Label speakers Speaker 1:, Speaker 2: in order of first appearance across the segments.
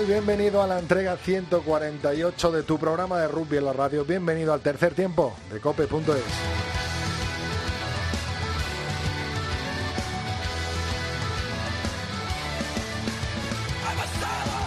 Speaker 1: Tal? Bienvenido a la entrega 148 de tu programa de rugby en la radio. Bienvenido al tercer tiempo de cope.es.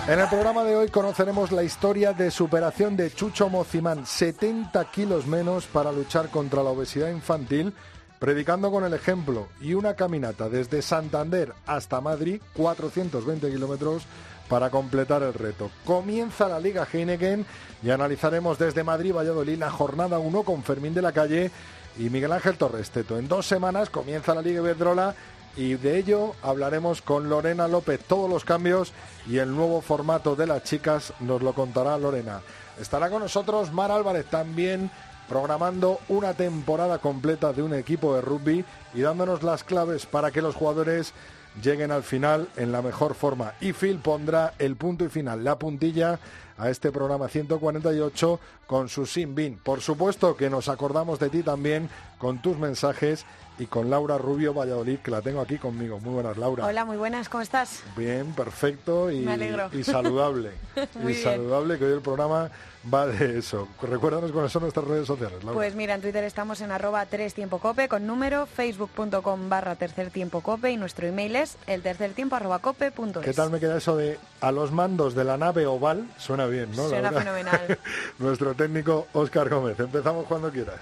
Speaker 1: En el programa de hoy conoceremos la historia de superación de Chucho Mocimán, 70 kilos menos para luchar contra la obesidad infantil, predicando con el ejemplo y una caminata desde Santander hasta Madrid, 420 kilómetros, para completar el reto. Comienza la Liga Heineken y analizaremos desde Madrid Valladolid la jornada 1 con Fermín de la Calle y Miguel Ángel Torres Teto. En dos semanas comienza la Liga Iberdrola y de ello hablaremos con Lorena López. Todos los cambios y el nuevo formato de las chicas nos lo contará Lorena. Estará con nosotros Mar Álvarez también programando una temporada completa de un equipo de rugby y dándonos las claves para que los jugadores lleguen al final en la mejor forma. Y Phil pondrá el punto y final, la puntilla a este programa 148 con su Sin Bin. Por supuesto que nos acordamos de ti también con tus mensajes y con Laura Rubio Valladolid, que la tengo aquí conmigo. Muy buenas, Laura.
Speaker 2: Hola, muy buenas, ¿cómo estás?
Speaker 1: Bien, perfecto y,
Speaker 2: Me alegro.
Speaker 1: y saludable. y
Speaker 2: bien.
Speaker 1: saludable, que hoy el programa va de eso. Recuérdanos cuáles son nuestras redes sociales, Laura.
Speaker 2: Pues mira, en Twitter estamos en arroba 3 tiempo cope con número, facebook.com barra tercer tiempo cope y nuestro email es el tercer tiempo arroba cope punto.
Speaker 1: ¿Qué tal me queda eso de a los mandos de la nave oval? Suena bien, ¿no?
Speaker 2: Suena fenomenal.
Speaker 1: Nuestro técnico Óscar Gómez. Empezamos cuando quieras.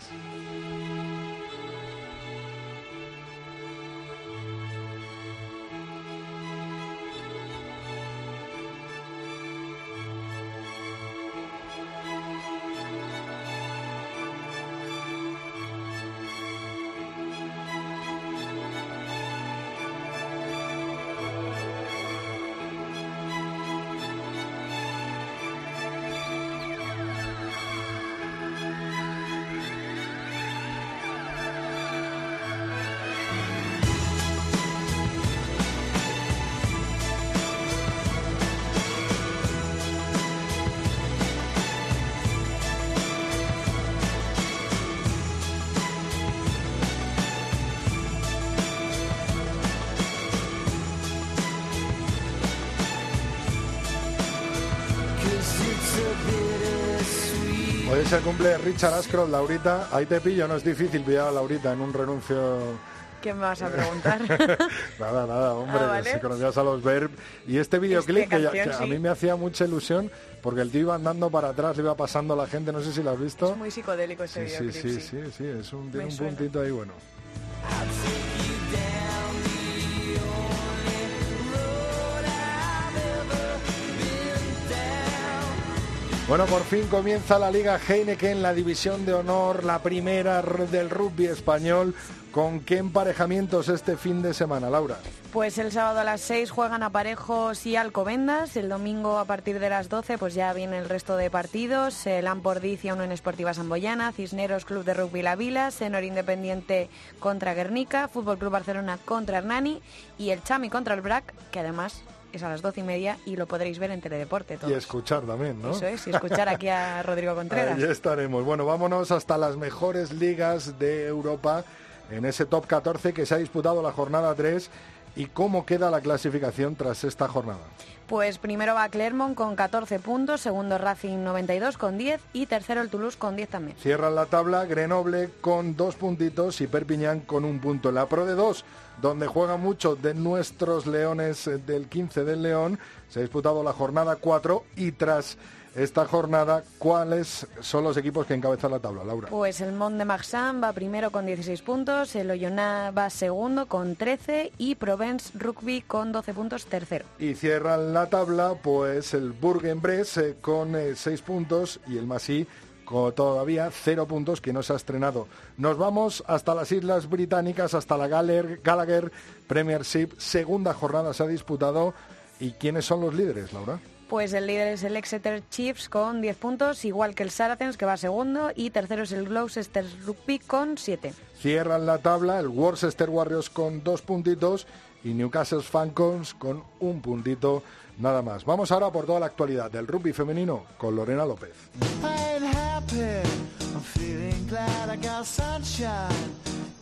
Speaker 1: Cumple Richard Ashcroft, Laurita. Ahí te pillo, no es difícil pillar a Laurita en un renuncio.
Speaker 2: ¿Qué me vas a preguntar?
Speaker 1: Nada, nada, hombre,
Speaker 2: Ah, vale.
Speaker 1: si conocías a los Verb. Y este videoclip que, ya- a mí me hacía mucha ilusión porque el tío iba andando para atrás, le iba pasando a la gente, no sé si lo has visto.
Speaker 2: es muy psicodélico ese
Speaker 1: Sí, sí, sí, sí, sí, es un, tiene
Speaker 2: Me
Speaker 1: un
Speaker 2: suena.
Speaker 1: puntito ahí bueno. Bueno, por fin comienza la Liga Heineken, la división de honor, la primera del rugby español. ¿Con qué emparejamientos este fin de semana, Laura?
Speaker 2: Pues el sábado a las 6 juegan Aparejos y Alcobendas. El domingo a partir de las 12 pues ya viene el resto de partidos. El Ampordiz y Unión Esportiva Samboyana, Cisneros Club de Rugby La Vila, Senor Independiente contra Guernica, Fútbol Club Barcelona contra Hernani y el Chami contra el Brac, que además es a las 12 y media y lo podréis ver en Teledeporte.
Speaker 1: Y
Speaker 2: Todos.
Speaker 1: escuchar también, ¿no?
Speaker 2: Eso es, y escuchar aquí a Rodrigo Contreras.
Speaker 1: Ahí estaremos. Bueno, vámonos hasta las mejores ligas de Europa en ese top 14 que se ha disputado la jornada 3 y cómo queda la clasificación tras esta jornada.
Speaker 2: Pues primero va Clermont con 14 puntos, segundo Racing 92 con 10 y tercero el Toulouse con 10 también.
Speaker 1: Cierran la tabla Grenoble con dos puntitos y Perpiñán con un punto. La Pro de 2, donde juegan mucho de nuestros leones eh, del 15 del León, se ha disputado la jornada 4 y tras esta jornada, ¿cuáles son los equipos que encabezan la tabla, Laura?
Speaker 2: Pues el Mont de Marsan va primero con 16 puntos, el Oyonnax va segundo con 13 y Provence Rugby con 12 puntos tercero.
Speaker 1: Y cierran la tabla, pues el Bourg-en-Bresse eh, con 6 puntos y el Massy con todavía 0 puntos que no se ha estrenado. Nos vamos hasta las Islas Británicas, hasta la Galler- Gallagher Premiership. Segunda jornada se ha disputado. ¿Y quiénes son los líderes, Laura?
Speaker 2: Pues el líder es el Exeter Chiefs con 10 puntos, igual que el Saracens que va segundo y tercero es el Gloucester Rugby con 7.
Speaker 1: Cierran la tabla el Worcester Warriors con dos puntitos y Newcastle Falcons con un puntito nada más. Vamos ahora por toda la actualidad del rugby femenino con Lorena López.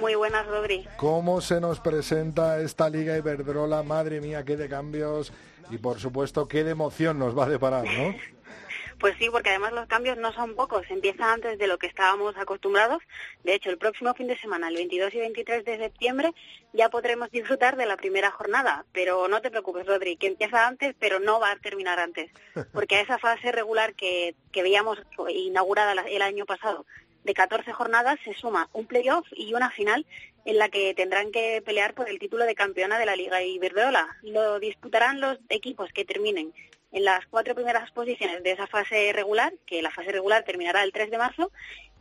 Speaker 1: Muy buenas,
Speaker 3: Rodri.
Speaker 1: ¿Cómo se nos presenta esta Liga Iberdrola? Madre mía, qué de cambios y por supuesto qué de emoción nos va a deparar, ¿no?
Speaker 3: Pues sí, porque además los cambios no son pocos, empieza antes de lo que estábamos acostumbrados. De hecho, el próximo fin de semana, el 22 y 23 de septiembre, ya podremos disfrutar de la primera jornada. Pero no te preocupes, Rodri, que empieza antes, pero no va a terminar antes. Porque a esa fase regular que, que veíamos inaugurada el año pasado, de 14 jornadas, se suma un playoff y una final en la que tendrán que pelear por el título de campeona de la Liga Iberdrola. Lo disputarán los equipos que terminen en las cuatro primeras posiciones de esa fase regular, que la fase regular terminará el 3 de marzo,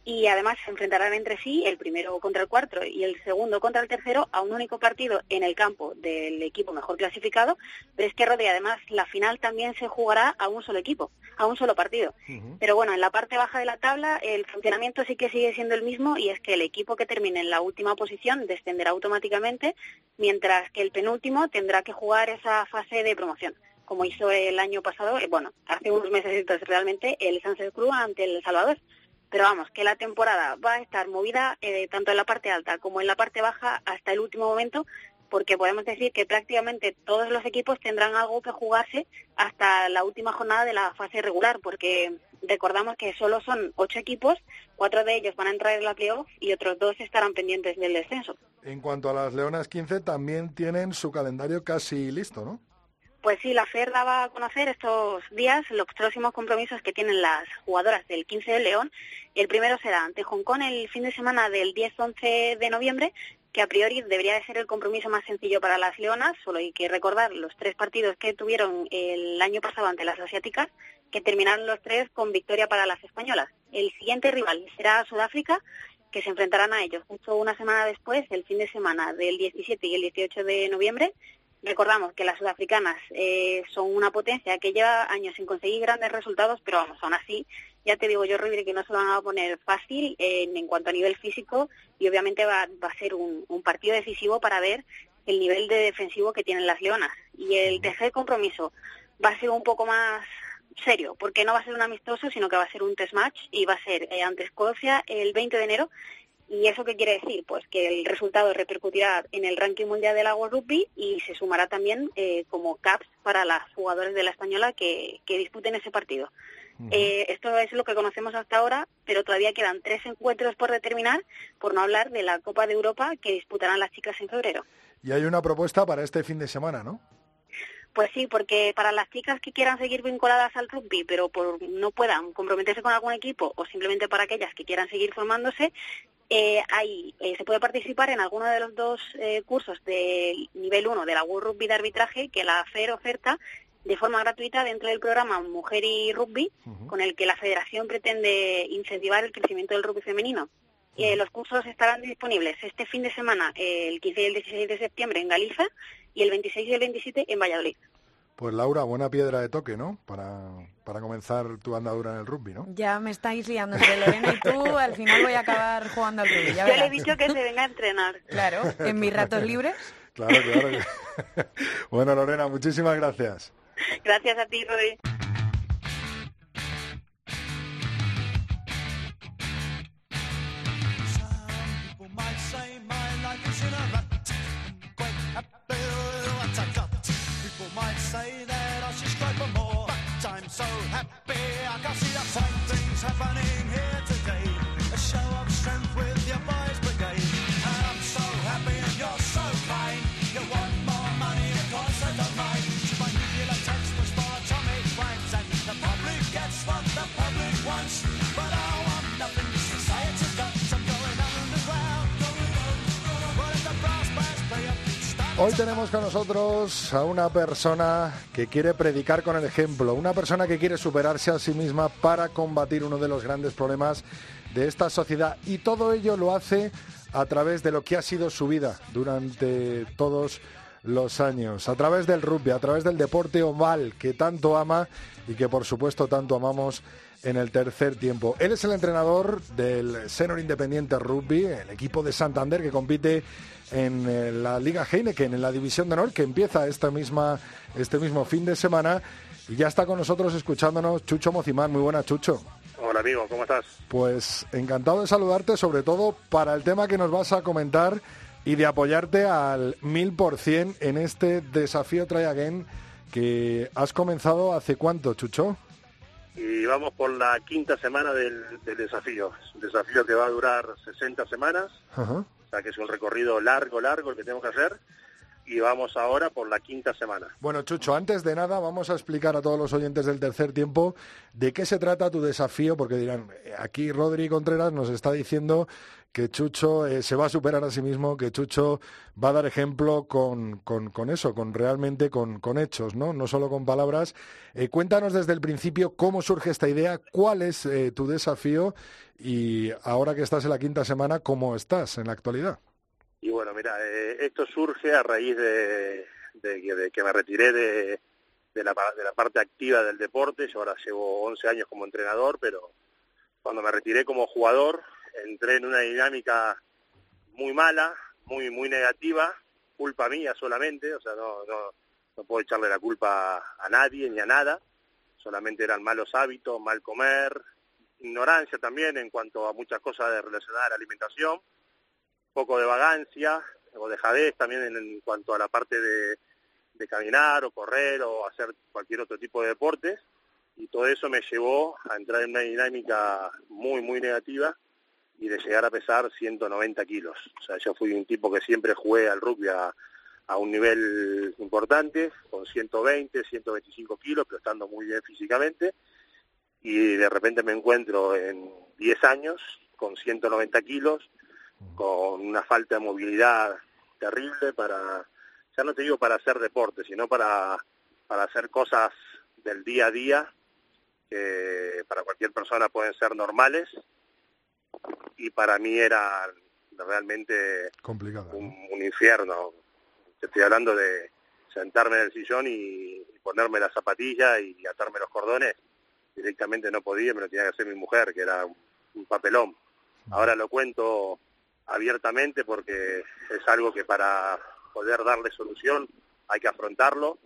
Speaker 3: y además se enfrentarán entre sí el primero contra el cuarto y el segundo contra el tercero a un único partido en el campo del equipo mejor clasificado, pero es que Rodri además la final también se jugará a un solo equipo, a un solo partido. Pero bueno, en la parte baja de la tabla el funcionamiento sí que sigue siendo el mismo y es que el equipo que termine en la última posición descenderá automáticamente, mientras que el penúltimo tendrá que jugar esa fase de promoción como hizo el año pasado, eh, bueno, hace unos meses entonces realmente, el Sunset Cruz ante el Salvador. Pero vamos, que la temporada va a estar movida eh, tanto en la parte alta como en la parte baja hasta el último momento, porque podemos decir que prácticamente todos los equipos tendrán algo que jugarse hasta la última jornada de la fase regular, porque recordamos que solo son ocho equipos, cuatro de ellos van a entrar en la playoff y otros dos estarán pendientes del descenso.
Speaker 1: En cuanto a las Leonas 15, también tienen su calendario casi listo, ¿no?
Speaker 3: Pues sí, la FER daba a conocer estos días los próximos compromisos que tienen las jugadoras del 15 de León. El primero será ante Hong Kong el fin de semana del 10-11 de noviembre, que a priori debería de ser el compromiso más sencillo para las leonas, solo hay que recordar los tres partidos que tuvieron el año pasado ante las asiáticas, que terminaron los tres con victoria para las españolas. El siguiente rival será Sudáfrica, que se enfrentarán a ellos justo una semana después, el fin de semana del 17 y el 18 de noviembre, Recordamos que las sudafricanas eh, son una potencia que lleva años sin conseguir grandes resultados, pero vamos, aún así, ya te digo yo, Rodri, que no se van a poner fácil en cuanto a nivel físico y obviamente va, va a ser un, un, partido decisivo para ver el nivel de defensivo que tienen las leonas. Y el tercer compromiso va a ser un poco más serio, porque no va a ser un amistoso, sino que va a ser un test match y va a ser eh, ante Escocia el 20 de enero ¿Y eso qué quiere decir? Pues que el resultado repercutirá en el ranking mundial del agua rugby y se sumará también eh, como caps para las jugadores de la española que, disputen ese partido. Eh, esto es lo que conocemos hasta ahora, pero todavía quedan tres encuentros por determinar, por no hablar de la Copa de Europa que disputarán las chicas en febrero.
Speaker 1: Y hay una propuesta para este fin de semana, ¿no?
Speaker 3: Pues sí, porque para las chicas que quieran seguir vinculadas al rugby, pero por, no puedan comprometerse con algún equipo, o simplemente para aquellas que quieran seguir formándose, eh, ahí eh, se puede participar en alguno de los dos eh, cursos de nivel 1 de la World Rugby de arbitraje que la FER oferta de forma gratuita dentro del programa Mujer y Rugby, con el que la federación pretende incentivar el crecimiento del rugby femenino. los cursos estarán disponibles este fin de semana, el 15 y el 16 de septiembre en Galicia y el 26 y el 27 en Valladolid.
Speaker 1: Pues Laura, buena piedra de toque, ¿no? Para, para comenzar tu andadura en el rugby, ¿no?
Speaker 2: Ya me estáis liando entre Lorena y tú, al final voy a acabar jugando al rugby. Ya
Speaker 3: le he dicho que se venga a entrenar.
Speaker 2: Claro, en mis ratos libres.
Speaker 1: Claro, claro. bueno, Lorena, muchísimas gracias.
Speaker 3: Gracias a ti, Roy.
Speaker 4: so happy. I can see exciting things happening here today. A show of strength with
Speaker 1: Hoy tenemos con nosotros a una persona que quiere predicar con el ejemplo, una persona que quiere superarse a sí misma para combatir uno de los grandes problemas de esta sociedad. Y todo ello lo hace a través de lo que ha sido su vida durante todos los años, a través del rugby, a través del deporte oval que tanto ama y que por supuesto tanto amamos en el tercer tiempo. Él es el entrenador del Senor Independiente Rugby, el equipo de Santander que compite en eh, la Liga Heineken, en la División de Honor, que empieza esta misma, este mismo fin de semana. Y ya está con nosotros escuchándonos Chucho Mocimán. Muy buena, Chucho.
Speaker 5: Hola, amigo, ¿cómo estás?
Speaker 1: Pues encantado de saludarte, sobre todo para el tema que nos vas a comentar y de apoyarte al mil por cien en este desafío Try Again que has comenzado hace cuánto, Chucho?
Speaker 5: Y vamos por la quinta semana del, desafío. Es un desafío que va a durar 60 semanas. Ajá o sea que es un recorrido largo, largo el que tenemos que hacer y vamos ahora por la quinta semana.
Speaker 1: Bueno, Chucho, antes de nada vamos a explicar a todos los oyentes del tercer tiempo de qué se trata tu desafío, porque dirán, aquí Rodri Contreras nos está diciendo que Chucho eh, se va a superar a sí mismo, que Chucho va a dar ejemplo con, con, eso, con realmente con, con, hechos, ¿no? No solo con palabras. Eh, cuéntanos desde el principio cómo surge esta idea, cuál es eh, tu desafío y ahora que estás en la quinta semana, ¿cómo estás en la actualidad?
Speaker 5: Y bueno, mira, esto surge a raíz de, que me retiré de, de, la, de la parte activa del deporte. Yo ahora llevo 11 años como entrenador, pero cuando me retiré como jugador, entré en una dinámica muy mala, muy muy negativa, culpa mía solamente, o sea, no, no, no puedo echarle la culpa a nadie ni a nada, solamente eran malos hábitos, mal comer, ignorancia también en cuanto a muchas cosas de relacionadas a la alimentación, poco de vagancia o dejadez también en, cuanto a la parte de, de caminar o correr o hacer cualquier otro tipo de deportes y todo eso me llevó a entrar en una dinámica muy muy negativa y de llegar a pesar 190 kilos. O sea, yo fui un tipo que siempre jugué al rugby a, un nivel importante, con 120, 125 kilos, pero estando muy bien físicamente, y de repente me encuentro en 10 años con 190 kilos, con una falta de movilidad terrible para, ya no te digo para hacer deporte, sino para, para hacer cosas del día a día que para cualquier persona pueden ser normales y para mí era realmente
Speaker 1: complicado
Speaker 5: un, infierno. estoy hablando de sentarme en el sillón y, ponerme la zapatilla y, atarme los cordones. Directamente no podía, me lo tenía que hacer mi mujer, que era un, papelón. Ahora lo cuento abiertamente porque es algo que para poder darle solución hay que afrontarlo,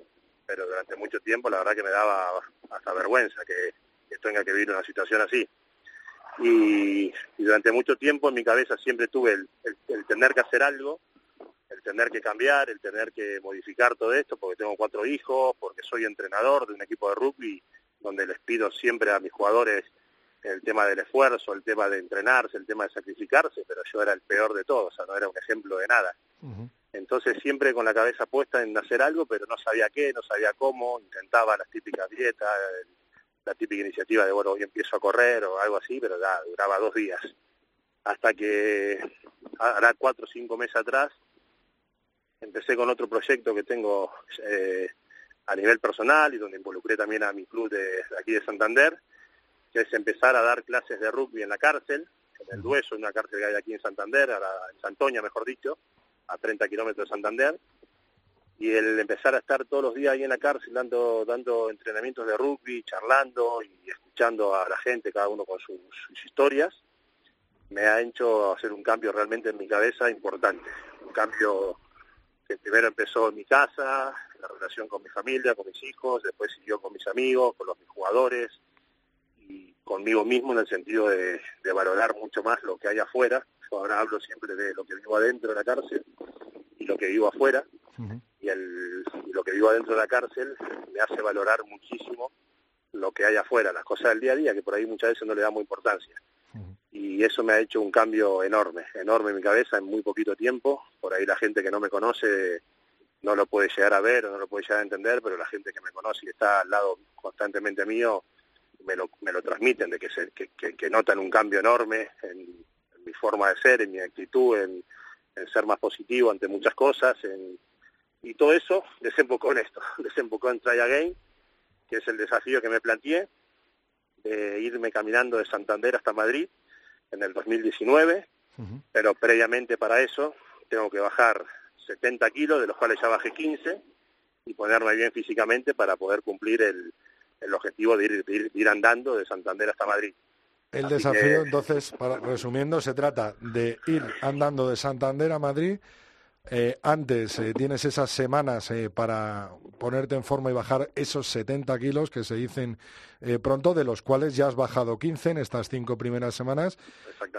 Speaker 5: pero durante mucho tiempo la verdad que me daba hasta vergüenza que, que tenga que vivir una situación así y, durante mucho tiempo en mi cabeza siempre tuve el, tener que hacer algo, el tener que cambiar, el tener que modificar todo esto, porque tengo cuatro hijos, porque soy entrenador de un equipo de rugby, donde les pido siempre a mis jugadores el tema del esfuerzo, el tema de entrenarse, el tema de sacrificarse, pero yo era el peor de todos, o sea, no era un ejemplo de nada. Entonces siempre con la cabeza puesta en hacer algo, pero no sabía qué, no sabía cómo, intentaba las típicas dietas, la típica iniciativa de, bueno, hoy empiezo a correr o algo así, pero ya duraba dos días. Hasta que, hará cuatro o cinco meses atrás, empecé con otro proyecto que tengo eh, a nivel personal y donde involucré también a mi club de, aquí de Santander, que es empezar a dar clases de rugby en la cárcel, en el Dueso, una cárcel que hay aquí en Santander, en Santoña mejor dicho, a 30 kilómetros de Santander, y el empezar a estar todos los días ahí en la cárcel dando, dando entrenamientos de rugby, charlando y escuchando a la gente, cada uno con sus, historias, me ha hecho hacer un cambio realmente en mi cabeza importante. Un cambio que primero empezó en mi casa, la relación con mi familia, con mis hijos, después siguió con mis amigos, con los mis jugadores y conmigo mismo en el sentido de, valorar mucho más lo que hay afuera. Yo ahora hablo siempre de lo que vivo adentro de la cárcel y lo que vivo afuera y, el, lo que vivo adentro de la cárcel me hace valorar muchísimo lo que hay afuera, las cosas del día a día, que por ahí muchas veces no le damos importancia. Y eso me ha hecho un cambio enorme, enorme en mi cabeza en muy poquito tiempo. Por ahí la gente que no me conoce no lo puede llegar a ver o no lo puede llegar a entender, pero la gente que me conoce y está al lado constantemente mío me lo, me lo transmiten, de que, se, que, que, notan un cambio enorme en, en, mi forma de ser, en mi actitud, en, en ser más positivo ante muchas cosas, en, Y todo eso desembocó en esto, desembocó en Try Again, que es el desafío que me planteé, de irme caminando de Santander hasta Madrid en el 2019, pero previamente para eso tengo que bajar 70 kilos, de los cuales ya bajé 15, y ponerme bien físicamente para poder cumplir el, el objetivo de ir, de ir, andando de Santander hasta Madrid.
Speaker 1: El desafío, entonces, para, resumiendo, se trata de ir andando de Santander a Madrid. Eh, antes eh, tienes esas semanas eh, para ponerte en forma y bajar esos 70 kilos que se dicen pronto, de los cuales ya has bajado 15 en estas cinco primeras semanas.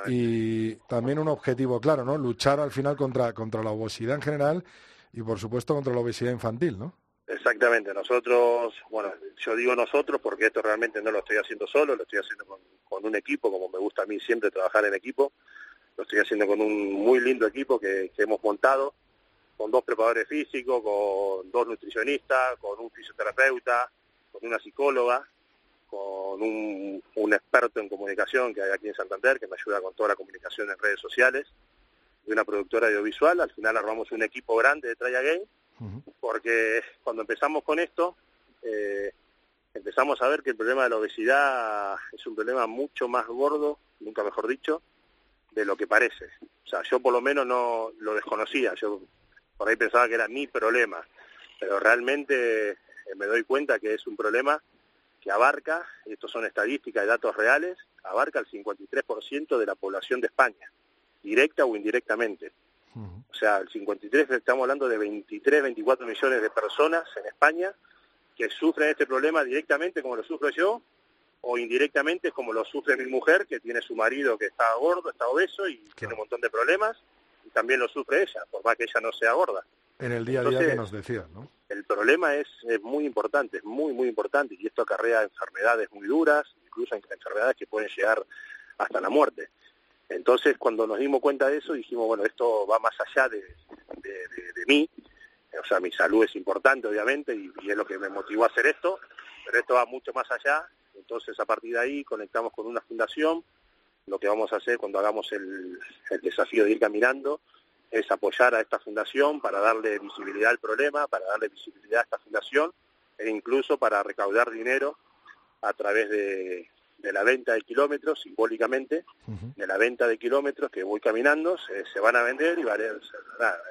Speaker 1: Y también un objetivo claro, ¿no? Luchar al final contra, contra la obesidad en general y, por supuesto, contra la obesidad infantil, ¿no?
Speaker 5: Exactamente, nosotros, bueno, yo digo nosotros porque esto realmente no lo estoy haciendo solo, lo estoy haciendo con, un equipo, como me gusta a mí siempre trabajar en equipo, lo estoy haciendo con un muy lindo equipo que, hemos montado, con dos preparadores físicos, con dos nutricionistas, con un fisioterapeuta, con una psicóloga, con un, un, experto en comunicación que hay aquí en Santander, que me ayuda con toda la comunicación en redes sociales, y una productora audiovisual. Al final armamos un equipo grande de Traya Game porque cuando empezamos con esto, eh, empezamos a ver que el problema de la obesidad es un problema mucho más gordo, nunca mejor dicho, de lo que parece. O sea, yo por lo menos no lo desconocía, yo por ahí pensaba que era mi problema, pero realmente eh, me doy cuenta que es un problema que abarca, y estos son estadísticas y datos reales, abarca el 53% de la población de España, directa o indirectamente. O sea, el 53, estamos hablando de 23, 24 millones de personas en España que sufren este problema directamente como lo sufro yo o indirectamente como lo sufre mi mujer que tiene su marido que está gordo, está obeso y tiene un montón de problemas y también lo sufre ella, por más que ella no sea gorda.
Speaker 1: En el día a día que nos decía, ¿no?
Speaker 5: El problema es, es muy importante, es muy, muy importante y esto acarrea enfermedades muy duras, incluso enfermedades que pueden llegar hasta la muerte. Entonces, cuando nos dimos cuenta de eso, dijimos, bueno, esto va más allá de, mí, o sea, mi salud es importante, obviamente, y, es lo que me motivó a hacer esto, pero esto va mucho más allá. Entonces, a partir de ahí, conectamos con una fundación. Lo que vamos a hacer cuando hagamos el, el desafío de ir caminando es apoyar a esta fundación para darle visibilidad al problema, para darle visibilidad a esta fundación e incluso para recaudar dinero a través de, de la venta de kilómetros, simbólicamente, de la venta de kilómetros que voy caminando, se, van a vender y vale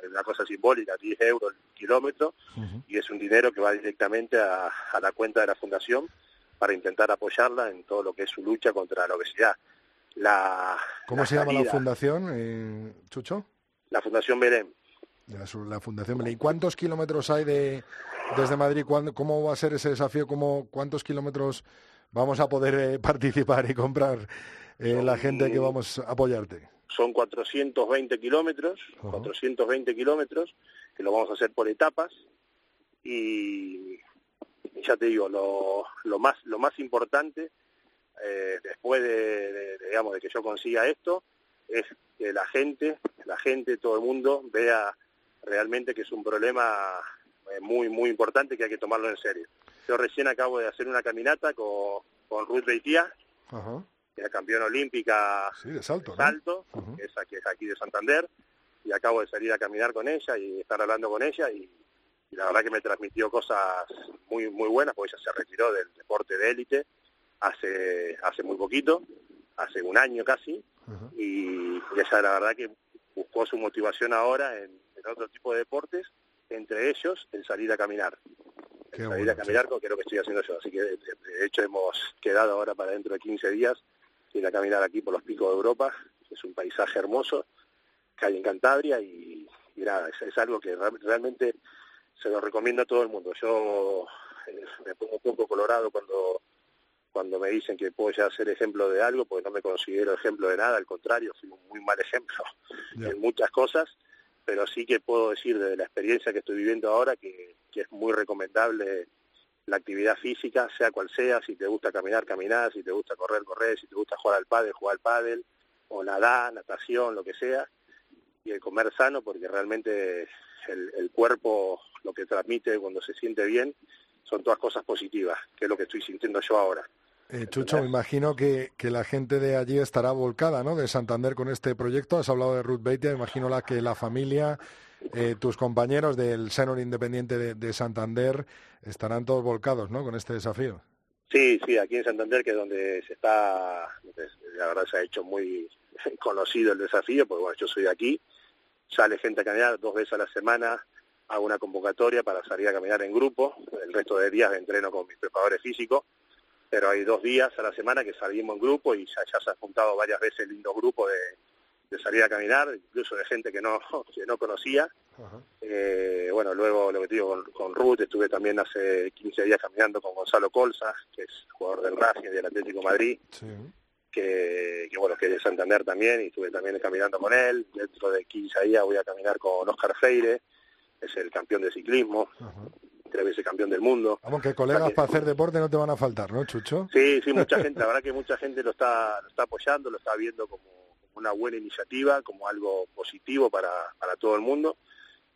Speaker 5: una cosa simbólica, 10 euros el kilómetro, y es un dinero que va directamente a, la cuenta de la fundación para intentar apoyarla en todo lo que es su lucha contra la obesidad. La,
Speaker 1: ¿Cómo se llama la fundación, eh, Chucho?
Speaker 5: La Fundación Belén.
Speaker 1: La, Fundación Belén. ¿Y cuántos kilómetros hay de desde Madrid? ¿Cómo va a ser ese desafío? ¿Cómo, ¿Cuántos kilómetros vamos a poder eh, participar y comprar eh, la gente que vamos a apoyarte?
Speaker 5: Son 420 kilómetros, 420 kilómetros, que lo vamos a hacer por etapas y ya te digo, lo, lo más lo más importante eh, después de, digamos de que yo consiga esto es que la gente, la gente, todo el mundo vea realmente que es un problema muy muy importante que hay que tomarlo en serio. Yo recién acabo de hacer una caminata con, con Ruth Beitía, que es campeona olímpica
Speaker 1: de salto,
Speaker 5: que, es aquí, de Santander, y acabo de salir a caminar con ella y estar hablando con ella y, la verdad que me transmitió cosas muy muy buenas, porque ella se retiró del deporte de élite hace hace muy poquito, hace un año casi, y, ella la verdad que buscó su motivación ahora en, en otro tipo de deportes, entre ellos el salir a caminar salir a caminar, que es lo que estoy haciendo yo. Así que, de, hecho, hemos quedado ahora para dentro de 15 días ir a caminar aquí por los picos de Europa. Es un paisaje hermoso que hay en Cantabria y, nada, es, algo que realmente se lo recomiendo a todo el mundo. Yo eh, me pongo un poco colorado cuando cuando me dicen que puedo ya ser ejemplo de algo, porque no me considero ejemplo de nada, al contrario, soy un muy mal ejemplo en muchas cosas pero sí que puedo decir desde la experiencia que estoy viviendo ahora que, es muy recomendable la actividad física, sea cual sea, si te gusta caminar, caminar, si te gusta correr, correr, si te gusta jugar al pádel, jugar al pádel, o nadar, natación, lo que sea, y el comer sano, porque realmente el, el cuerpo lo que transmite cuando se siente bien son todas cosas positivas, que es lo que estoy sintiendo yo ahora.
Speaker 1: Eh, Chucho, me imagino que, que, la gente de allí estará volcada, ¿no? De Santander con este proyecto. Has hablado de Ruth Beitia, imagino la que la familia eh, tus compañeros del Senor Independiente de, Santander estarán todos volcados, ¿no? Con este desafío.
Speaker 5: Sí, sí, aquí en Santander, que es donde se está, la verdad se ha hecho muy conocido el desafío, porque bueno, yo soy de aquí, sale gente a caminar dos veces a la semana, hago una convocatoria para salir a caminar en grupo, el resto de días entreno con mis preparadores físicos, pero hay dos días a la semana que salimos en grupo y ya, se han juntado varias veces lindos grupos de, de, salir a caminar, incluso de gente que no, que no conocía. Eh, bueno, luego lo que digo con, Ruth, estuve también hace 15 días caminando con Gonzalo Colza, que es jugador del Racing y del Atlético Madrid. Que, que, bueno, que es de Santander también, y estuve también caminando con él. Dentro de 15 días voy a caminar con Oscar Feire, es el campeón de ciclismo, tres veces campeón del mundo.
Speaker 1: Vamos, que colegas para hacer deporte no te van a faltar, ¿no, Chucho?
Speaker 5: Sí, sí, mucha gente, la verdad que mucha gente lo está, lo está apoyando, lo está viendo como, una buena iniciativa, como algo positivo para, para todo el mundo.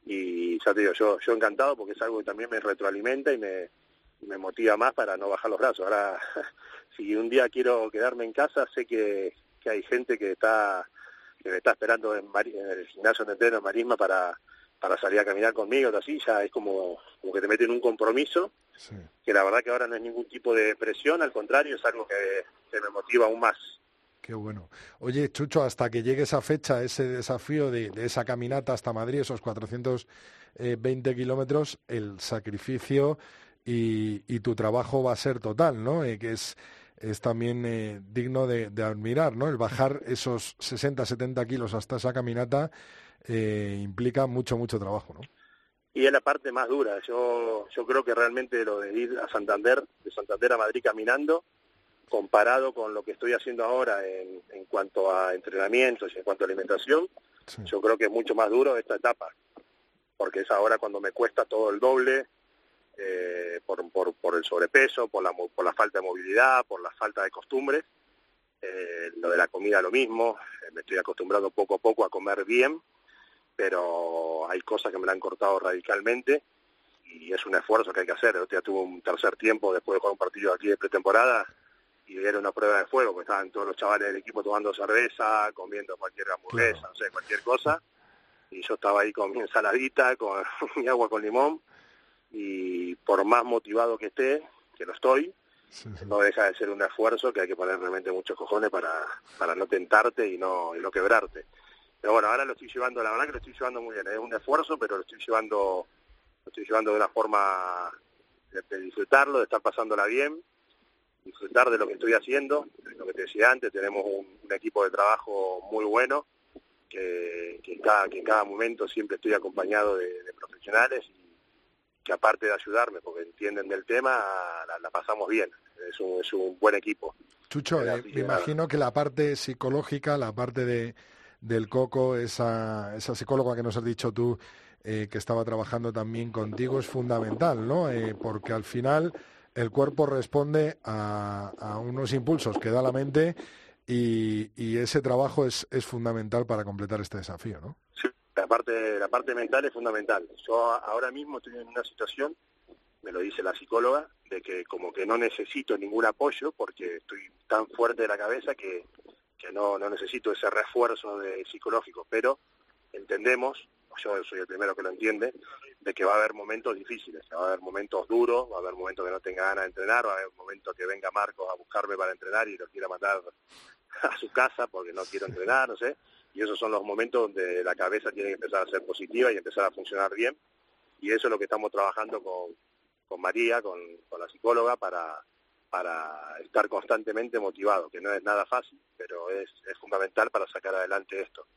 Speaker 5: Y ya te digo, yo, yo encantado porque es algo que también me retroalimenta y me, me motiva más para no bajar los brazos. Ahora, si un día quiero quedarme en casa, sé que, que hay gente que está que me está esperando en, en el gimnasio de entreno en Marisma para, para salir a caminar conmigo, así, ya es como, como que te meten un compromiso, que la verdad que ahora no es ningún tipo de presión, al contrario, es algo que, me motiva aún más.
Speaker 1: Qué bueno. Oye, Chucho, hasta que llegue esa fecha, ese desafío de, esa caminata hasta Madrid, esos 420 kilómetros, el sacrificio y, tu trabajo va a ser total, ¿no? Eh, que es, es también eh, digno de, de, admirar, ¿no? El bajar esos 60, 70 kilos hasta esa caminata eh, implica mucho, mucho trabajo, ¿no?
Speaker 5: Y es la parte más dura. Yo, yo creo que realmente lo de ir a Santander, de Santander a Madrid caminando, comparado con lo que estoy haciendo ahora en, en cuanto a entrenamientos y en cuanto a alimentación, yo creo que es mucho más duro esta etapa, porque es ahora cuando me cuesta todo el doble, eh, por, por, por, el sobrepeso, por la, por la falta de movilidad, por la falta de costumbres. Eh, lo de la comida lo mismo, me estoy acostumbrando poco a poco a comer bien, pero hay cosas que me la han cortado radicalmente y es un esfuerzo que hay que hacer. El día tuve un tercer tiempo después de jugar un partido aquí de pretemporada y era una prueba de fuego, porque estaban todos los chavales del equipo tomando cerveza, comiendo cualquier hamburguesa, no sé, cualquier cosa. Y yo estaba ahí con mi ensaladita, con mi agua con limón, y por más motivado que esté, que lo estoy, no deja de ser un esfuerzo que hay que poner realmente muchos cojones para, para no tentarte y no, y no quebrarte. Pero bueno, ahora lo estoy llevando, la verdad que lo estoy llevando muy bien. Es un esfuerzo, pero lo estoy llevando, lo estoy llevando de una forma de, disfrutarlo, de estar pasándola bien, disfrutar de lo que estoy haciendo. Lo que te decía antes, tenemos un, equipo de trabajo muy bueno, que, que, en cada, que en cada momento siempre estoy acompañado de, profesionales y que aparte de ayudarme, porque entienden del tema, la, pasamos bien. Es un, es un buen equipo.
Speaker 1: Chucho, eh, me imagino que la parte psicológica, la parte de del Coco, esa, esa psicóloga que nos has dicho tú, eh, que estaba trabajando también contigo, es fundamental, ¿no? Eh, porque al final el cuerpo responde a, unos impulsos que da la mente y, y ese trabajo es, es, fundamental para completar este desafío, ¿no?
Speaker 5: La parte, la parte mental es fundamental. Yo ahora mismo estoy en una situación, me lo dice la psicóloga, de que como que no necesito ningún apoyo porque estoy tan fuerte de la cabeza que que no, no necesito ese refuerzo de psicológico, pero entendemos, yo soy el primero que lo entiende, de que va a haber momentos difíciles, va a haber momentos duros, va a haber momentos que no tenga ganas de entrenar, va a haber momentos que venga Marcos a buscarme para entrenar y lo quiera mandar a su casa porque no quiero entrenar, no sé, y esos son los momentos donde la cabeza tiene que empezar a ser positiva y empezar a funcionar bien, y eso es lo que estamos trabajando con, con María, con, con la psicóloga, para, para estar constantemente motivado, que no es nada fácil, pero es, es fundamental para sacar adelante esto.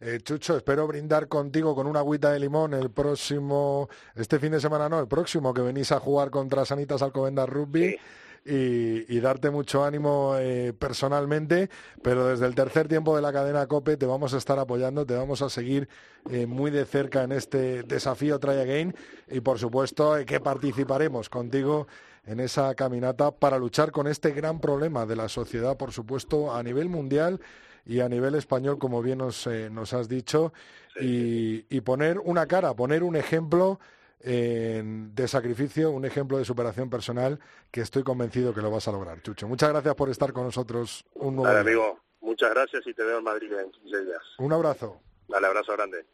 Speaker 1: Eh, Chucho, espero brindar contigo con una agüita de limón el próximo, este fin de semana no, el próximo que venís a jugar contra Sanitas Alcobendas Rugby. Y, darte mucho ánimo eh, personalmente, pero desde el tercer tiempo de la cadena COPE te vamos a estar apoyando, te vamos a seguir eh, muy de cerca en este desafío Try Again y por supuesto que participaremos contigo en esa caminata para luchar con este gran problema de la sociedad, por supuesto, a nivel mundial y a nivel español, como bien nos, eh, nos has dicho, y, y, poner una cara, poner un ejemplo de sacrificio, un ejemplo de superación personal que estoy convencido que lo vas a lograr. Chucho, muchas gracias por estar con nosotros un nuevo
Speaker 5: amigo, muchas gracias y te veo en Madrid en 15 días.
Speaker 1: Un abrazo.
Speaker 5: Dale, abrazo grande.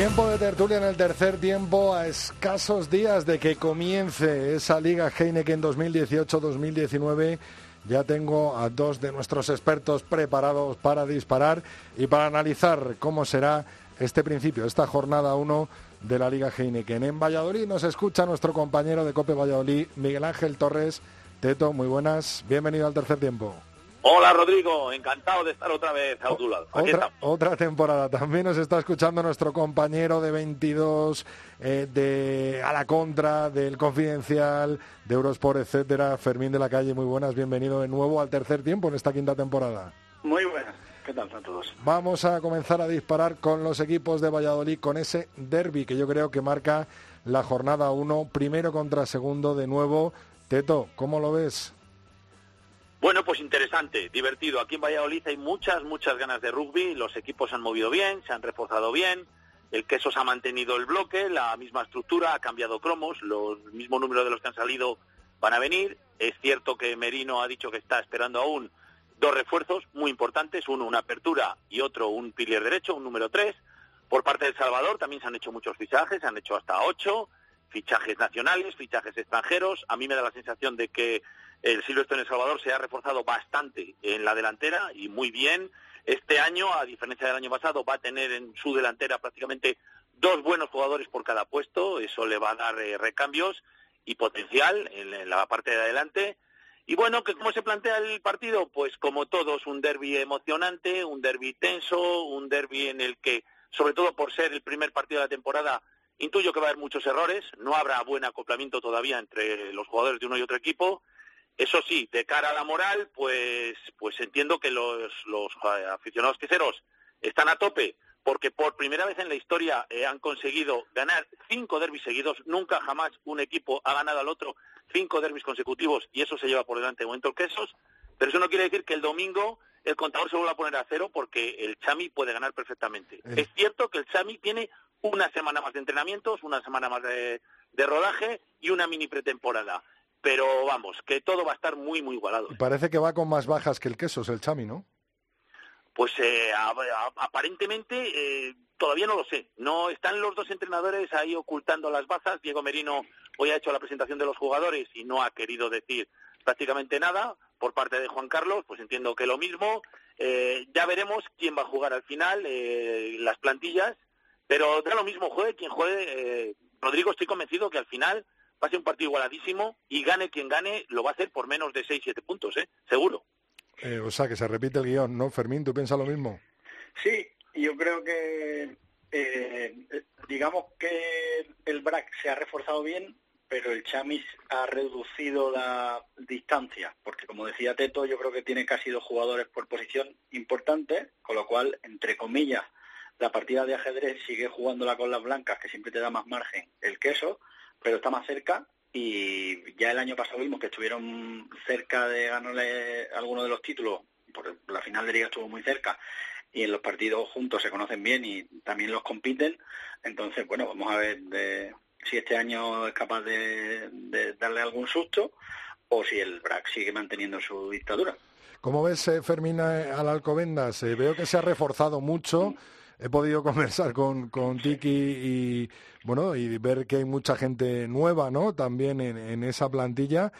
Speaker 1: Tiempo de tertulia en el tercer tiempo a escasos días de que comience esa Liga Heineken 2018-2019. Ya tengo a dos de nuestros expertos preparados para disparar y para analizar cómo será este principio, esta jornada 1 de la Liga Heineken. En Valladolid nos escucha nuestro compañero de Cope Valladolid, Miguel Ángel Torres. Teto, muy buenas, bienvenido al tercer tiempo.
Speaker 6: Hola Rodrigo, encantado de estar otra vez a tu lado.
Speaker 1: Otra, otra, temporada. También nos está escuchando nuestro compañero de 22, eh, de A la Contra, del Confidencial, de Eurosport, etcétera, Fermín de la Calle. Muy buenas, bienvenido de nuevo al tercer tiempo en esta quinta temporada.
Speaker 7: Muy buenas. ¿Qué tal a todos?
Speaker 1: Vamos a comenzar a disparar con los equipos de Valladolid, con ese derby que yo creo que marca la jornada 1, primero contra segundo de nuevo. Teto, ¿cómo lo ves?
Speaker 6: Bueno, pues interesante, divertido. Aquí en Valladolid hay muchas, muchas ganas de rugby. Los equipos se han movido bien, se han reforzado bien. El queso se ha mantenido el bloque, la misma estructura, ha cambiado cromos, los mismos números de los que han salido van a venir. Es cierto que Merino ha dicho que está esperando aún dos refuerzos muy importantes, uno una apertura y otro un pilier derecho, un número tres. Por parte de Salvador también se han hecho muchos fichajes, se han hecho hasta ocho fichajes nacionales, fichajes extranjeros. A mí me da la sensación de que el Silvestre en El Salvador se ha reforzado bastante en la delantera y muy bien. Este año, a diferencia del año pasado, va a tener en su delantera prácticamente dos buenos jugadores por cada puesto. Eso le va a dar eh, recambios y potencial en, la parte de adelante. Y bueno, ¿cómo se plantea el partido? Pues como todos, un derby emocionante, un derby tenso, un derby en el que, sobre todo por ser el primer partido de la temporada, intuyo que va a haber muchos errores. No habrá buen acoplamiento todavía entre los jugadores de uno y otro equipo. Eso sí, de cara a la moral, pues, pues entiendo que los, los eh, aficionados queseros están a tope porque por primera vez en la historia eh, han conseguido ganar cinco derbis seguidos. Nunca jamás un equipo ha ganado al otro cinco derbis consecutivos y eso se lleva por delante momento el quesos. Pero eso no quiere decir que el domingo el contador se vuelva a poner a cero porque el Chami puede ganar perfectamente. Eh. Es cierto que el Chami tiene una semana más de entrenamientos, una semana más de rodaje y una mini pretemporada pero vamos, que todo va a estar muy, muy igualado.
Speaker 1: Parece que va con más bajas que el queso, es el Chami, ¿no?
Speaker 6: Pues eh, aparentemente eh, todavía no lo sé. No están los dos entrenadores ahí ocultando las bazas. Diego Merino hoy ha hecho la presentación de los jugadores y no ha querido decir prácticamente nada. Por parte de Juan Carlos, pues entiendo que lo mismo. Eh, ya veremos quién va a jugar al final, las plantillas. Pero da lo mismo juegue quien juegue. Rodrigo, estoy convencido que al final va a ser un partido igualadísimo y gane quien gane, lo va a hacer por menos de 6-7 puntos, ¿eh? Seguro.
Speaker 1: Eh, o sea, que se repite el guion, ¿no? Fermín, ¿tú piensas lo mismo?
Speaker 7: Sí, yo creo que, eh, digamos que el BRAC se ha reforzado bien, pero el Chamis ha reducido la distancia, porque como decía Teto, yo creo que tiene casi dos jugadores por posición importantes, con lo cual, entre comillas, la partida de ajedrez sigue jugándola con las blancas, que siempre te da más margen el queso, pero está más cerca y ya el año pasado vimos que estuvieron cerca de ganarle alguno de los títulos, porque la final de liga estuvo muy cerca y en los partidos juntos se conocen bien y también los compiten, entonces bueno, vamos a ver si este año es capaz de, darle algún susto o si el BRAC sigue manteniendo su dictadura.
Speaker 1: ¿Cómo ves, eh, Fermina, al Alcobendas? Eh, veo que se ha reforzado mucho he podido conversar con, con Tiki y bueno y ver que hay mucha gente nueva, ¿no? También en, esa plantilla.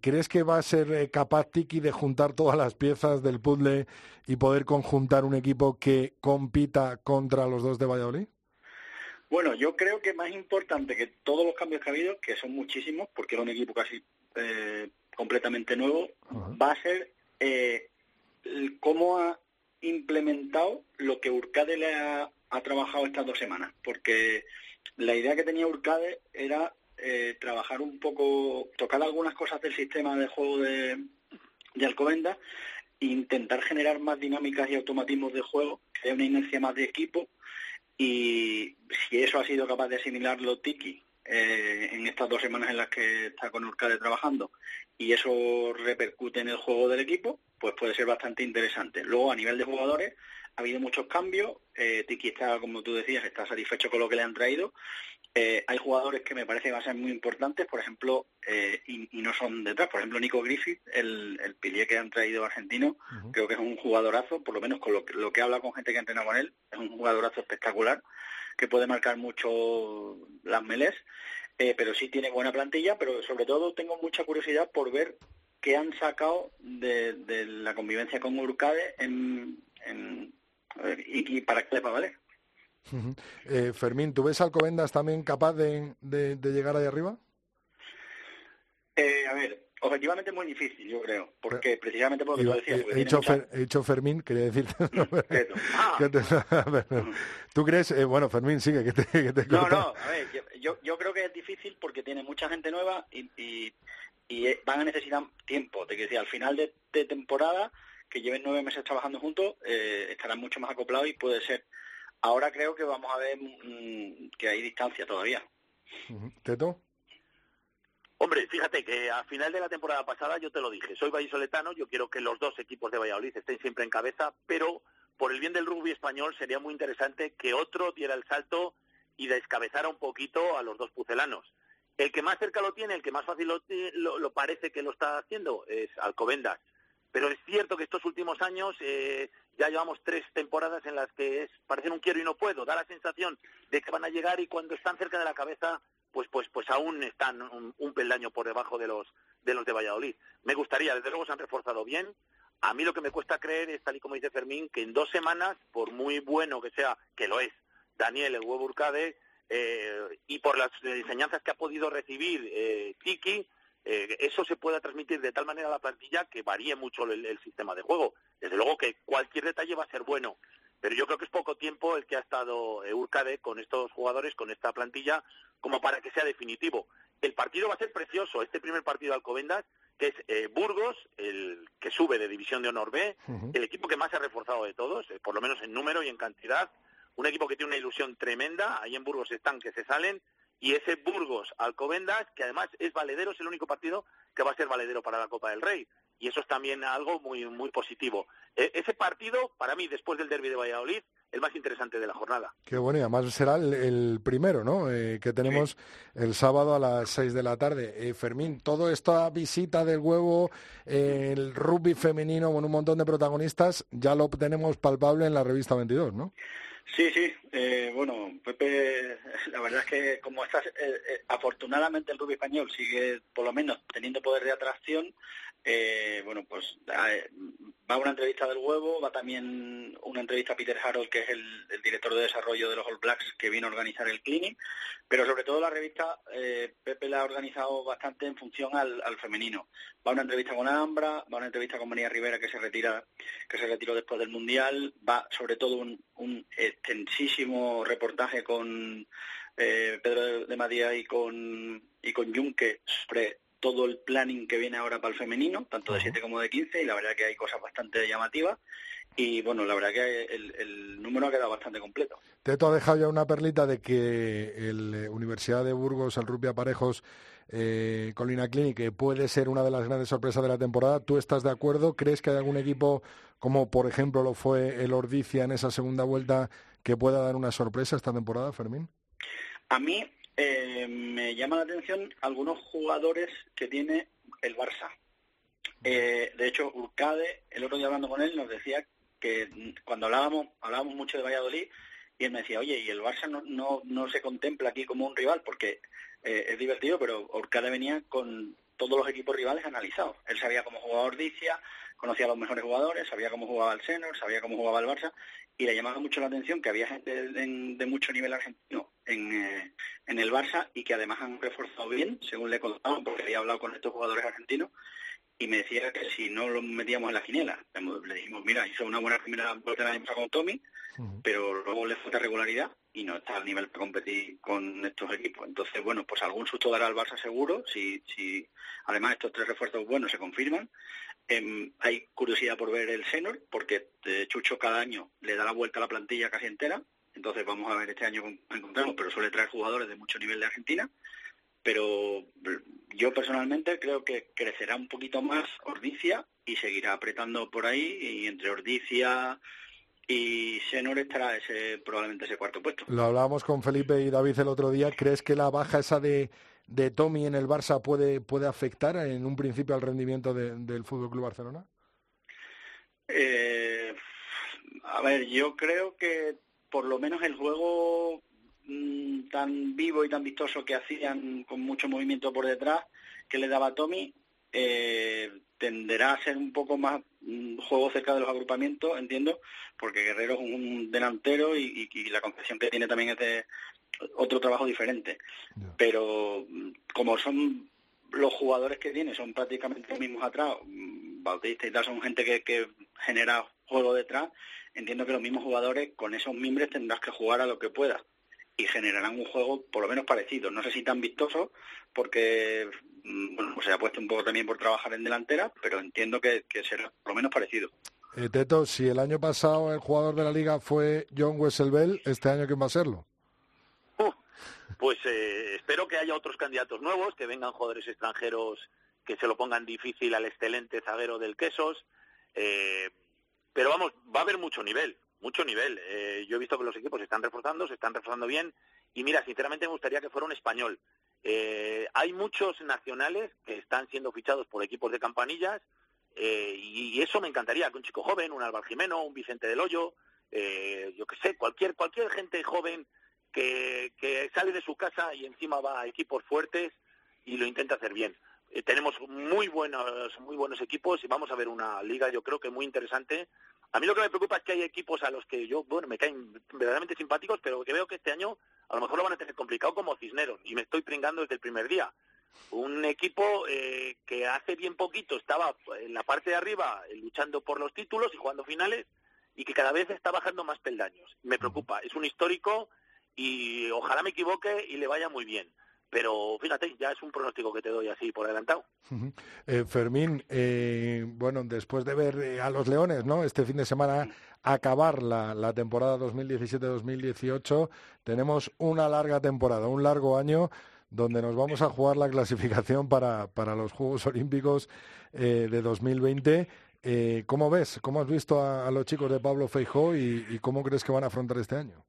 Speaker 1: ¿Crees que va a ser eh, capaz Tiki de juntar todas las piezas del puzzle y poder conjuntar un equipo que compita contra los dos de Valladolid?
Speaker 7: Bueno, yo creo que más importante que todos los cambios que ha habido, que son muchísimos, porque es un equipo casi eh, completamente nuevo, va a ser eh, cómo ha implementado lo que Urcade le ha, trabajado estas dos semanas, porque la idea que tenía Urcade era eh, trabajar un poco, tocar algunas cosas del sistema de juego de, de Alcobendas e intentar generar más dinámicas y automatismos de juego, que haya una inercia más de equipo y si eso ha sido capaz de asimilarlo Tiki eh, en estas dos semanas en las que está con Urcade trabajando y eso repercute en el juego del equipo, pues puede ser bastante interesante. Luego, a nivel de jugadores, ha habido muchos cambios. Eh, Tiki está, como tú decías, está satisfecho con lo que le han traído. Eh, hay jugadores que me parece que van a ser muy importantes, por ejemplo, eh, y, no son detrás. Por ejemplo, Nico Griffith, el, el pilier que han traído argentino, creo que es un jugadorazo, por lo menos con lo, lo que habla con gente que entrena con él, es un jugadorazo espectacular. que puede marcar mucho las melés, eh, pero sí tiene buena plantilla, pero sobre todo tengo mucha curiosidad por ver qué han sacado de, la convivencia con Urcade en, y, para qué le va a valer.
Speaker 1: Eh, Fermín, ¿tú ves Alcobendas también capaz de, llegar ahí arriba?
Speaker 7: Eh, a ver, objetivamente muy difícil, yo creo, porque precisamente por lo que
Speaker 1: He, dicho Fermín, quería decirte... ¿Tú crees? Eh, bueno, Fermín, sigue, que te,
Speaker 7: No, no, a ver, yo, yo, creo que es difícil porque tiene mucha gente nueva y, y, van a necesitar tiempo, de que si al final de, temporada, que lleven nueve meses trabajando juntos, estarán mucho más acoplados y puede ser Ahora creo que vamos a ver mm, que hay distancia todavía.
Speaker 1: ¿Teto?
Speaker 6: Hombre, fíjate que a final de la temporada pasada yo te lo dije, soy vallisoletano, yo quiero que los dos equipos de Valladolid estén siempre en cabeza, pero por el bien del rugby español sería muy interesante que otro diera el salto y descabezara un poquito a los dos pucelanos. El que más cerca lo tiene, el que más fácil lo, lo parece que lo está haciendo es Alcobendas. Pero es cierto que estos últimos años eh, ya llevamos tres temporadas en las que es, parecen un quiero y no puedo. Da la sensación de que van a llegar y cuando están cerca de la cabeza, pues pues pues aún están un, peldaño por debajo de los de los de Valladolid. Me gustaría, desde luego se han reforzado bien. A mí lo que me cuesta creer es, tal y como dice Fermín, que en dos semanas, por muy bueno que sea, que lo es, Daniel, el huevo Urcade, eh, y por las enseñanzas que ha podido recibir eh, Tiki, eh, eso se pueda transmitir de tal manera a la plantilla que varíe mucho el, sistema de juego. Desde luego que cualquier detalle va a ser bueno, pero yo creo que es poco tiempo el que ha estado Urcade con estos jugadores, con esta plantilla, como para que sea definitivo. El partido va a ser precioso, este primer partido de Alcobendas, que es eh, Burgos, el que sube de División de Honor B, el equipo que más se ha reforzado de todos, eh, por lo menos en número y en cantidad, un equipo que tiene una ilusión tremenda, ahí en Burgos están que se salen, y ese Burgos Alcobendas, que además es valedero, es el único partido que va a ser valedero para la Copa del Rey. Y eso es también algo muy, muy positivo. E, ese partido, para mí, después del derby de Valladolid, el más interesante de la jornada.
Speaker 1: Qué bueno, y además será el, primero, ¿no? Eh, que tenemos el sábado a las seis de la tarde. Eh, Fermín, toda esta visita del huevo, el rugby femenino con un montón de protagonistas, ya lo tenemos palpable en la revista 22, ¿no?
Speaker 7: Sí, sí. Eh, bueno, Pepe, la verdad es que como estás, eh, eh, afortunadamente el rugby español sigue por lo menos teniendo poder de atracción. Bueno, pues va una entrevista del huevo, va también una entrevista a Peter Harold, que es el, director de desarrollo de los All Blacks, que vino a organizar el clinic, pero sobre todo la revista eh, Pepe la ha organizado bastante en función al, femenino. Va una entrevista con Ambra, va una entrevista con María Rivera, que se retira, que se retiró después del Mundial, va sobre todo un, un extensísimo reportaje con eh, Pedro de Madía y con, y con Junque sobre todo el planning que viene ahora para el femenino, tanto de 7 como de 15, y la verdad que hay cosas bastante llamativas. Y bueno, la verdad que el, número ha quedado bastante completo.
Speaker 1: Teto ha dejado ya una perlita de que la eh, Universidad de Burgos, el Rugby Aparejos, eh, Colina Clinic, puede ser una de las grandes sorpresas de la temporada. ¿Tú estás de acuerdo? ¿Crees que hay algún equipo, como por ejemplo lo fue el Ordicia en esa segunda vuelta, que pueda dar una sorpresa esta temporada, Fermín?
Speaker 7: A mí eh, me llama la atención algunos jugadores que tiene el Barça. Eh, de hecho, Urcade, el otro día hablando con él, nos decía que cuando hablábamos, hablábamos mucho de Valladolid, y él me decía, oye, y el Barça no, no, no se contempla aquí como un rival, porque eh, es divertido, pero Urcade venía con todos los equipos rivales analizados. Él sabía cómo jugaba Ordicia, conocía a los mejores jugadores, sabía cómo jugaba el Senor, sabía cómo jugaba el Barça, y le llamaba mucho la atención que había gente de, mucho nivel argentino eh, en, el Barça y que además han reforzado bien, según le contaban, porque había hablado con estos jugadores argentinos, y me decía que si no lo metíamos en la quiniela, le dijimos, mira, hizo una buena primera vuelta de con Tommy, pero luego le falta regularidad y no está al nivel para competir con estos equipos. Entonces, bueno, pues algún susto dará al Barça seguro, si, si además estos tres refuerzos buenos se confirman, Em, hay curiosidad por ver el Senor, porque eh, Chucho cada año le da la vuelta a la plantilla casi entera. Entonces vamos a ver este año cómo encontramos, pero suele traer jugadores de mucho nivel de Argentina. Pero yo personalmente creo que crecerá un poquito más Ordicia y seguirá apretando por ahí. Y entre Ordicia y Senor estará ese probablemente ese cuarto puesto.
Speaker 1: Lo hablábamos con Felipe y David el otro día. ¿Crees que la baja esa de de Tommy en el Barça puede, puede afectar en un principio al rendimiento del Fútbol Club Barcelona?
Speaker 7: Eh, a ver, yo creo que por lo menos el juego mm, tan vivo y tan vistoso que hacían con mucho movimiento por detrás que le daba Tommy, eh, tenderá a ser un poco más un juego cerca de los agrupamientos, entiendo, porque Guerrero es un delantero y, la concepción que tiene también es de otro trabajo diferente. Pero mm, como son los jugadores que tiene, son prácticamente los mismos atrás, mm, Bautista y tal son gente que, que genera juego detrás, entiendo que los mismos jugadores con esos mimbres tendrás que jugar a lo que puedas y generarán un juego por lo menos parecido. No sé si tan vistoso, porque mm, bueno, pues se ha puesto un poco también por trabajar en delantera, pero entiendo que, será por lo menos parecido.
Speaker 1: Eh, Teto, si el año pasado el jugador de la liga fue John Wesselbell, ¿este año quién va a serlo?
Speaker 6: Uh, pues eh, espero que haya otros candidatos nuevos, que vengan jugadores extranjeros que se lo pongan difícil al excelente zaguero del Quesos. Eh, pero vamos, va a haber mucho nivel mucho nivel. Eh, yo he visto que los equipos se están reforzando, se están reforzando bien. Y mira, sinceramente me gustaría que fuera un español. Eh, hay muchos nacionales que están siendo fichados por equipos de campanillas eh, y, eso me encantaría, que un chico joven, un Álvaro Jimeno, un Vicente del Hoyo, yo qué sé, cualquier, cualquier gente joven que, que sale de su casa y encima va a equipos fuertes y lo intenta hacer bien. Tenemos muy buenos, muy buenos equipos y vamos a ver una liga yo creo que muy interesante a mí lo que me preocupa es que hay equipos a los que yo, bueno, me caen verdaderamente simpáticos, pero que veo que este año a lo mejor lo van a tener complicado como Cisneros, y me estoy pringando desde el primer día. Un equipo eh, que hace bien poquito estaba en la parte de arriba eh, luchando por los títulos y jugando finales, y que cada vez está bajando más peldaños. Me preocupa, es un histórico y ojalá me equivoque y le vaya muy bien pero fíjate, ya es un pronóstico que te doy así por adelantado.
Speaker 1: Eh, Fermín, eh, bueno, después de ver eh, a los Leones, ¿no? Este fin de semana acabar la, la temporada 2017-2018, tenemos una larga temporada, un largo año donde nos vamos a jugar la clasificación para, para los Juegos Olímpicos de 2020. ¿Cómo ves? ¿Cómo has visto a, los chicos de Pablo Feijó y, y cómo crees que van a afrontar este año?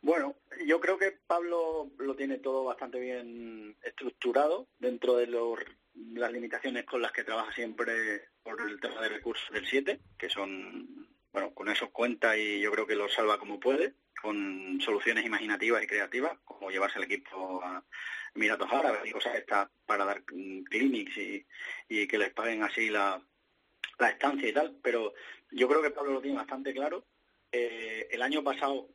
Speaker 7: Bueno, yo creo que Pablo lo tiene todo bastante bien estructurado dentro de las limitaciones con las que trabaja siempre por el tema de recursos del 7, que son, bueno, con eso cuenta y yo creo que lo salva como puede, con soluciones imaginativas y creativas, como llevarse el equipo a Emiratos Árabes y cosas estas para dar clinics y, que les paguen así la, estancia y tal, pero yo creo que Pablo lo tiene bastante claro. Eh, el año pasado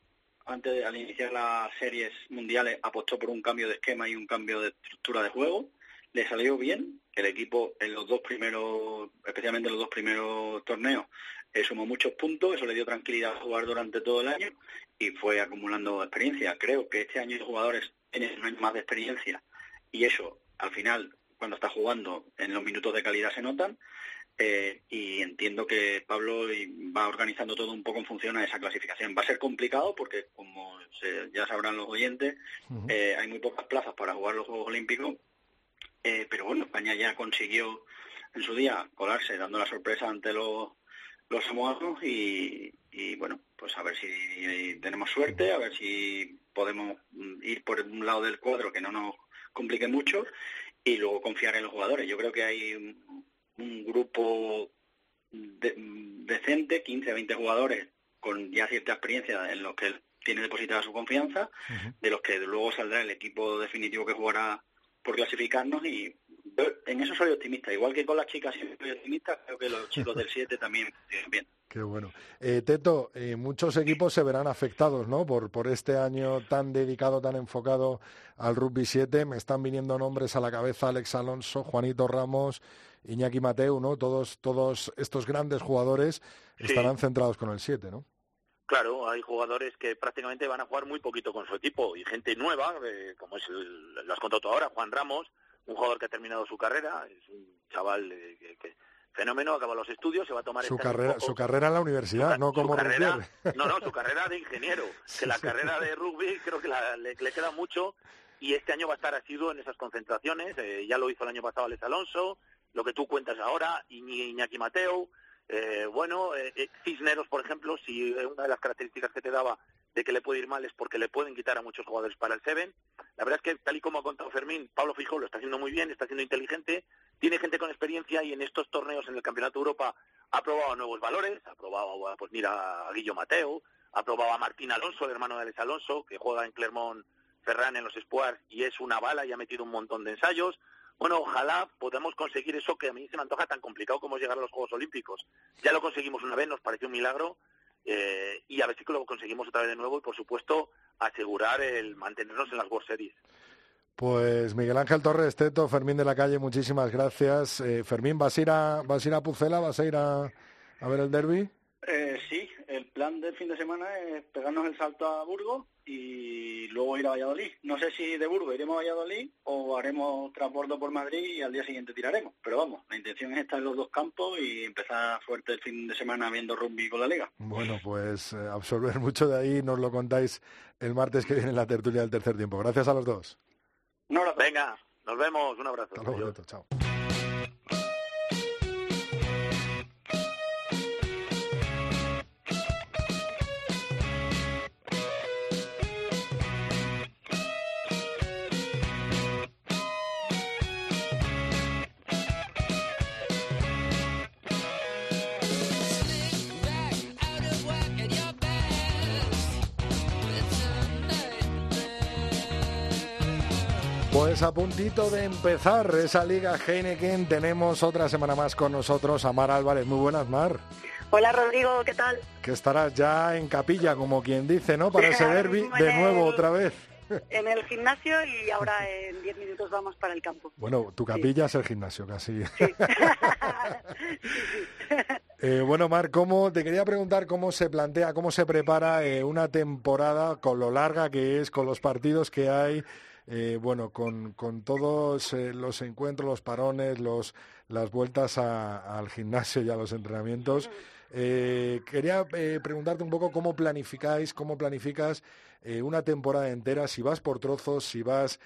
Speaker 7: antes al iniciar las series mundiales apostó por un cambio de esquema y un cambio de estructura de juego. Le salió bien. El equipo en los dos primeros, especialmente en los dos primeros torneos, eh, sumó muchos puntos. Eso le dio tranquilidad a jugar durante todo el año y fue acumulando experiencia. Creo que este año los jugadores tienen un año más de experiencia y eso, al final, cuando está jugando, en los minutos de calidad se notan. Eh, y entiendo que Pablo va organizando todo un poco en función a esa clasificación. Va a ser complicado porque, como ya sabrán los oyentes, eh, hay muy pocas plazas para jugar los Juegos Olímpicos, eh, pero bueno, España ya consiguió en su día colarse, dando la sorpresa ante los, los samoanos y, y bueno, pues a ver si tenemos suerte, a ver si podemos mm, ir por un lado del cuadro que no nos complique mucho y luego confiar en los jugadores. Yo creo que hay un grupo decente, 15 20 jugadores con ya cierta experiencia en los que él tiene depositada su confianza, de los que luego saldrá el equipo definitivo que jugará por clasificarnos y en eso soy optimista. Igual que con las chicas siempre soy optimista, creo que los chicos del 7 también bien.
Speaker 1: Qué bueno. Eh, Teto, eh, muchos equipos se verán afectados ¿no? por, por este año tan dedicado, tan enfocado al rugby 7. Me están viniendo nombres a la cabeza Alex Alonso, Juanito Ramos, Iñaki Mateu, ¿no? Todos, todos estos grandes jugadores estarán centrados con el 7, ¿no?
Speaker 6: Claro, hay jugadores que prácticamente van a jugar muy poquito con su equipo y gente nueva, eh, como es el, lo has contado tú ahora, Juan Ramos, un jugador que ha terminado su carrera, es un chaval eh, que, fenómeno, acaba los estudios, se va a tomar
Speaker 1: su carrera, su carrera en la universidad, no como
Speaker 6: carrera, No, no, su carrera de ingeniero, que la carrera de rugby creo que le, queda mucho y este año va a estar asiduo en esas concentraciones, eh, ya lo hizo el año pasado Alex Alonso, lo que tú cuentas ahora, Iñaki Mateo, eh, bueno, eh, eh, Cisneros, por ejemplo, si una de las características que te daba de que le puede ir mal es porque le pueden quitar a muchos jugadores para el Seven. La verdad es que, tal y como ha contado Fermín, Pablo Fijo lo está haciendo muy bien, está siendo inteligente, tiene gente con experiencia y en estos torneos en el Campeonato de Europa ha probado nuevos valores, ha probado, pues mira, a Guillo Mateo, ha probado a Martín Alonso, el hermano de Alex Alonso, que juega en Clermont Ferran en los Spuars y es una bala y ha metido un montón de ensayos. Bueno, ojalá podamos conseguir eso que a mí se me antoja tan complicado como llegar a los Juegos Olímpicos. Ya lo conseguimos una vez, nos pareció un milagro, eh, y a ver si lo conseguimos otra vez de nuevo y, por supuesto, asegurar el mantenernos en las World Series.
Speaker 1: Pues Miguel Ángel Torres, Teto, Fermín de la Calle, muchísimas gracias. Eh, Fermín, ¿vas a ir a, vas a, ir a Pucela? ¿Vas a ir a, a ver el derby?
Speaker 7: Eh, sí, el plan del fin de semana es pegarnos el salto a Burgos y luego ir a Valladolid. No sé si de Burgos iremos a Valladolid o haremos transbordo por Madrid y al día siguiente tiraremos. Pero vamos, la intención es estar en los dos campos y empezar fuerte el fin de semana viendo rugby con la liga.
Speaker 1: Bueno, pues eh, absorber mucho de ahí nos lo contáis el martes que viene en la tertulia del tercer tiempo. Gracias a los dos.
Speaker 6: Un abrazo. Venga, nos vemos. Un abrazo.
Speaker 1: Hasta luego, chao. A puntito de empezar esa Liga Heineken, tenemos otra semana más con nosotros a Mar Álvarez. Muy buenas, Mar.
Speaker 8: Hola, Rodrigo, ¿qué tal?
Speaker 1: Que estarás ya en capilla, como quien dice, ¿no? Para ese derby de nuevo otra vez.
Speaker 8: En el gimnasio y ahora en 10 minutos vamos para el campo.
Speaker 1: Bueno, tu capilla es el gimnasio casi. eh, bueno, Mar, ¿cómo, te quería preguntar cómo se plantea, cómo se prepara eh, una temporada con lo larga que es, con los partidos que hay, eh, bueno, con, con todos eh, los encuentros, los parones, los, las vueltas al gimnasio y a los entrenamientos. Eh, quería preguntarte un poco cómo planificáis, cómo planificas una temporada entera, si vas por trozos, si vas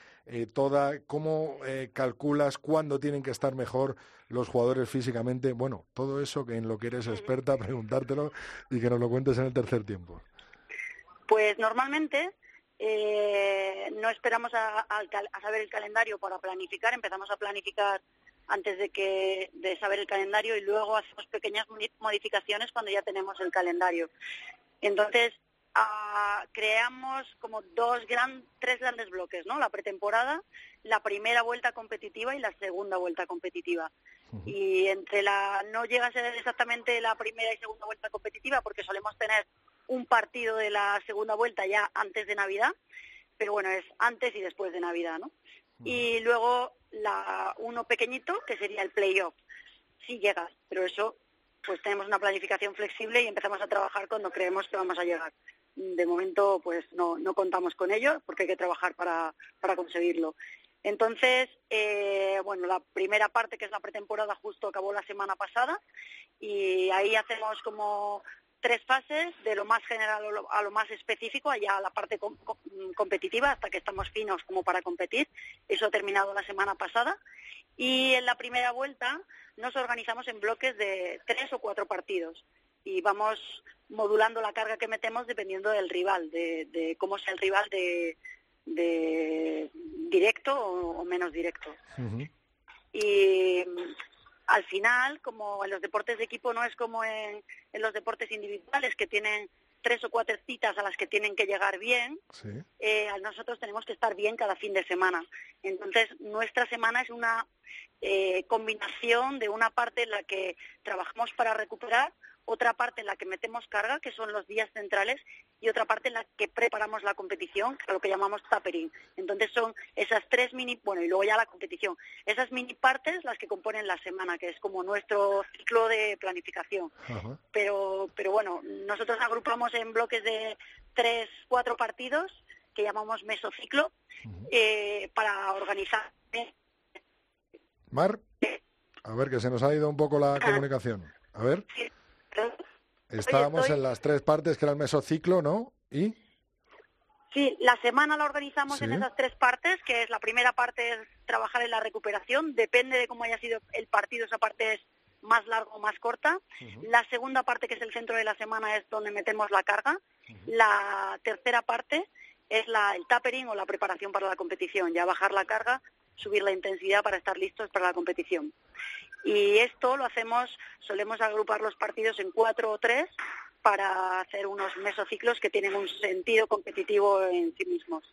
Speaker 1: toda, cómo calculas cuándo tienen que estar mejor los jugadores físicamente. Bueno, todo eso que en lo que eres experta, preguntártelo y que nos lo cuentes en el tercer tiempo.
Speaker 8: Pues normalmente eh, no esperamos a, saber el calendario para planificar, empezamos a planificar antes de que de saber el calendario y luego hacemos pequeñas modificaciones cuando ya tenemos el calendario. Entonces ah, creamos como dos gran, tres grandes bloques, ¿no? La pretemporada, la primera vuelta competitiva y la segunda vuelta competitiva. Y entre la no llega a ser exactamente la primera y segunda vuelta competitiva porque solemos tener un partido de la segunda vuelta ya antes de Navidad, pero bueno, es antes y después de Navidad, ¿no? Y luego la uno pequeñito, que sería el playoff. Sí llega, pero eso, pues tenemos una planificación flexible y empezamos a trabajar cuando creemos que vamos a llegar. De momento, pues no, no contamos con ello porque hay que trabajar para, para conseguirlo. Entonces, eh, bueno, la primera parte, que es la pretemporada, justo acabó la semana pasada y ahí hacemos como tres fases, de lo más general a lo más específico, allá a la parte competitiva, hasta que estamos finos como para competir. Eso ha terminado la semana pasada. Y en la primera vuelta nos organizamos en bloques de tres o cuatro partidos y vamos modulando la carga que metemos dependiendo del rival, de, cómo sea el rival de, directo o, menos directo. Y al final, como en los deportes de equipo no es como en, los deportes individuales que tienen tres o cuatro citas a las que tienen que llegar bien, eh, nosotros tenemos que estar bien cada fin de semana. Entonces, nuestra semana es una eh, combinación de una parte en la que trabajamos para recuperar, otra parte en la que metemos carga, que son los días centrales, y otra parte en la que preparamos la competición, lo que llamamos tapering. Entonces son esas tres mini, bueno, y luego ya la competición, esas mini partes las que componen la semana, que es como nuestro ciclo de planificación. Pero, pero bueno, nosotros agrupamos en bloques de tres, cuatro partidos, que llamamos mesociclo, eh, para organizar.
Speaker 1: Mar, a ver, que se nos ha ido un poco la comunicación. A ver. Estábamos en las tres partes que era el mesociclo, ¿no? ¿Y?
Speaker 8: Sí, la semana la organizamos en esas tres partes, que es la primera parte es trabajar en la recuperación, depende de cómo haya sido el partido, esa parte es más larga o más corta. La segunda parte, que es el centro de la semana, es donde metemos la carga. La tercera parte es la, el tapering o la preparación para la competición, ya bajar la carga, subir la intensidad para estar listos para la competición. Y esto lo hacemos, solemos agrupar los partidos en cuatro o tres para hacer unos mesociclos que tienen un sentido competitivo en sí mismos.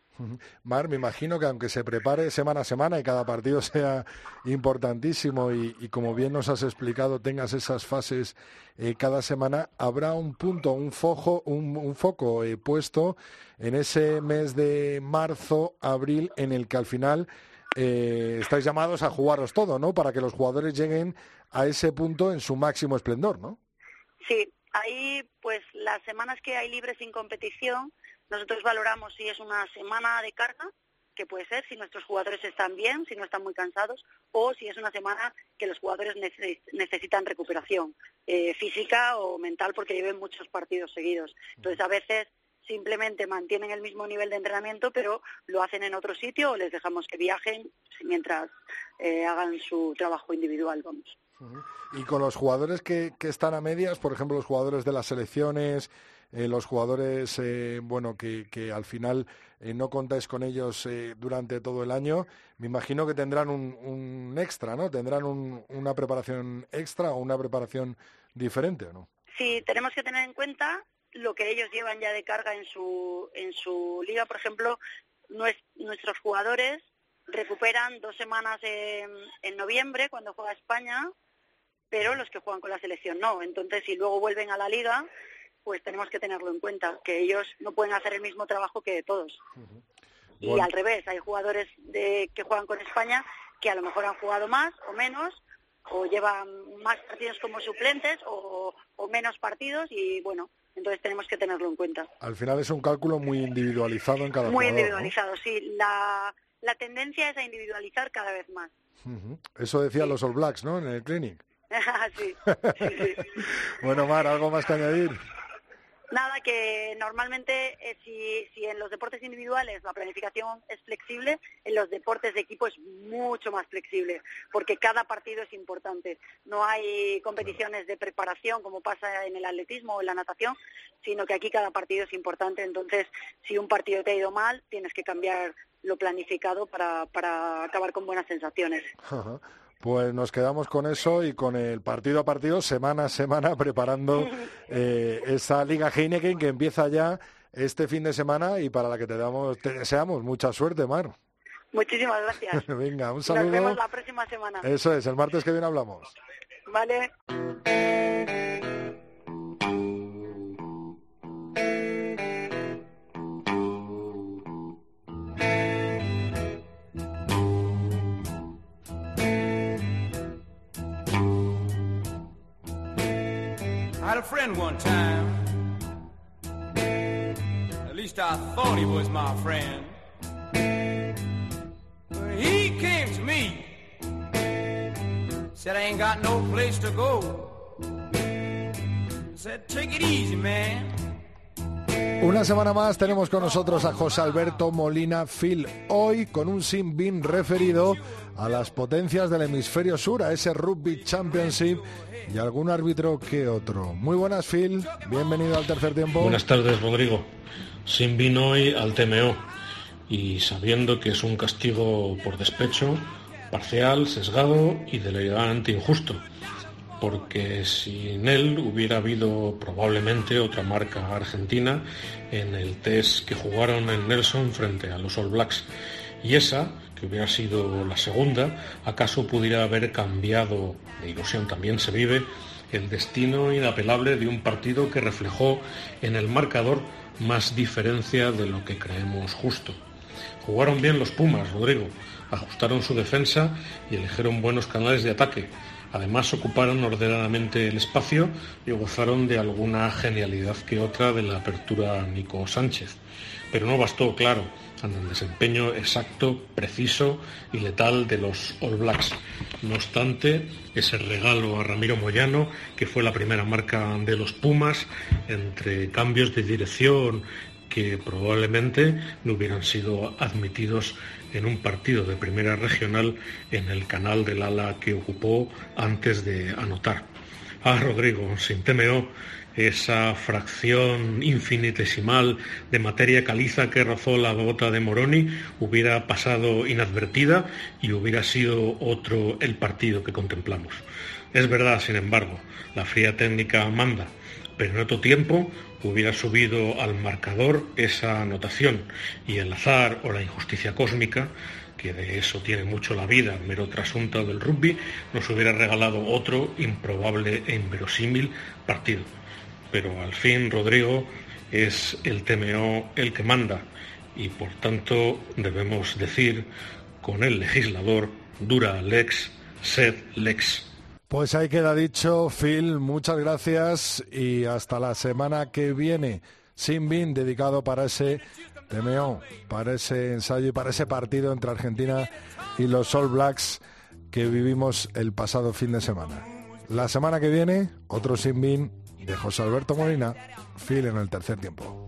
Speaker 1: Mar, me imagino que aunque se prepare semana a semana y cada partido sea importantísimo y, como bien nos has explicado, tengas esas fases eh, cada semana, habrá un punto, un, fojo, un, foco eh, puesto en ese mes de marzo, abril, en el que al final eh, estáis llamados a jugaros todo, ¿no? Para que los jugadores lleguen a ese punto en su máximo esplendor, ¿no?
Speaker 8: Sí, ahí pues las semanas que hay libres sin competición, nosotros valoramos si es una semana de carga, que puede ser si nuestros jugadores están bien, si no están muy cansados, o si es una semana que los jugadores necesitan recuperación eh, física o mental porque lleven muchos partidos seguidos. Entonces a veces simplemente mantienen el mismo nivel de entrenamiento, pero lo hacen en otro sitio o les dejamos que viajen mientras eh, hagan su trabajo individual, vamos.
Speaker 1: Y con los jugadores que, están a medias, por ejemplo, los jugadores de las selecciones, eh, los jugadores, eh, bueno, que, al final eh, no contáis con ellos durante todo el año, me imagino que tendrán un, extra, ¿no? Tendrán una preparación extra o una preparación diferente, ¿o no?
Speaker 8: Sí, tenemos que tener en cuenta lo que ellos llevan ya de carga en su, en su liga. Por ejemplo, nuestros jugadores recuperan dos semanas en, en noviembre, cuando juega España, pero los que juegan con la selección no. Entonces, si luego vuelven a la liga, pues tenemos que tenerlo en cuenta, que ellos no pueden hacer el mismo trabajo que todos. Y al revés, hay jugadores de, que juegan con España que a lo mejor han jugado más o menos, o llevan más partidos como suplentes o, menos partidos y bueno, entonces tenemos que tenerlo en cuenta.
Speaker 1: Al final es un cálculo muy individualizado en cada
Speaker 8: Muy individualizado, sí. La, la tendencia es a individualizar cada vez más.
Speaker 1: Eso decían los All Blacks, ¿no? En el clinic.
Speaker 8: sí,
Speaker 1: bueno, Mar, ¿algo más que añadir?
Speaker 8: Nada, que normalmente eh, si, si en los deportes individuales la planificación es flexible, en los deportes de equipo es mucho más flexible, porque cada partido es importante. No hay competiciones de preparación como pasa en el atletismo o en la natación, sino que aquí cada partido es importante. Entonces, si un partido te ha ido mal, tienes que cambiar lo planificado para, para acabar con buenas sensaciones.
Speaker 1: Pues nos quedamos con eso y con el partido a partido, semana a semana, preparando eh, esa Liga Heineken que empieza ya este fin de semana y para la que te, damos, te deseamos mucha suerte, Mar.
Speaker 8: Muchísimas gracias.
Speaker 1: Venga, un saludo.
Speaker 8: Nos vemos la próxima semana.
Speaker 1: Eso es, el martes que viene hablamos.
Speaker 8: Vale.
Speaker 9: A friend one time. At least I thought he was my friend. But he came to me, said I ain't got no place to go. Said, take it easy, man.
Speaker 1: Una semana más tenemos con nosotros a José Alberto Molina Phil, hoy con un sin bin referido a las potencias del hemisferio sur, a ese Rugby Championship y algún árbitro que otro. Muy buenas, Phil. Bienvenido al tercer tiempo.
Speaker 10: Buenas tardes, Rodrigo. Sin vino hoy al TMO y sabiendo que es un castigo por despecho, parcial, sesgado y deliberante injusto, porque sin él hubiera habido probablemente otra marca argentina en el test que jugaron en Nelson frente a los All Blacks. Y esa que hubiera sido la segunda, acaso pudiera haber cambiado, de ilusión también se vive, el destino inapelable de un partido que reflejó en el marcador más diferencia de lo que creemos justo. Jugaron bien los Pumas, Rodrigo, ajustaron su defensa y eligieron buenos canales de ataque. Además ocuparon ordenadamente el espacio y gozaron de alguna genialidad que otra de la apertura Nico Sánchez. Pero no bastó, claro, ante el desempeño exacto, preciso y letal de los All Blacks. No obstante, ese regalo a Ramiro Moyano, que fue la primera marca de los Pumas, entre cambios de dirección que probablemente no hubieran sido admitidos en un partido de primera regional en el canal del ala que ocupó antes de anotar. Ah, Rodrigo, sin TMO, esa fracción infinitesimal de materia caliza que rozó la bota de Moroni hubiera pasado inadvertida y hubiera sido otro el partido que contemplamos. Es verdad, sin embargo, la fría técnica manda, pero en otro tiempo hubiera subido al marcador esa anotación y el azar o la injusticia cósmica que de eso tiene mucho la vida, mero trasunto del rugby, nos hubiera regalado otro improbable e inverosímil partido. Pero al fin, Rodrigo, es el TMO el que manda y por tanto debemos decir con el legislador dura lex, sed lex.
Speaker 1: Pues ahí queda dicho, Phil, muchas gracias y hasta la semana que viene. Sin bin dedicado para ese TMO, para ese ensayo y para ese partido entre Argentina y los All Blacks que vivimos el pasado fin de semana. La semana que viene, otro Sin bin de José Alberto Molina, Phil en el tercer tiempo.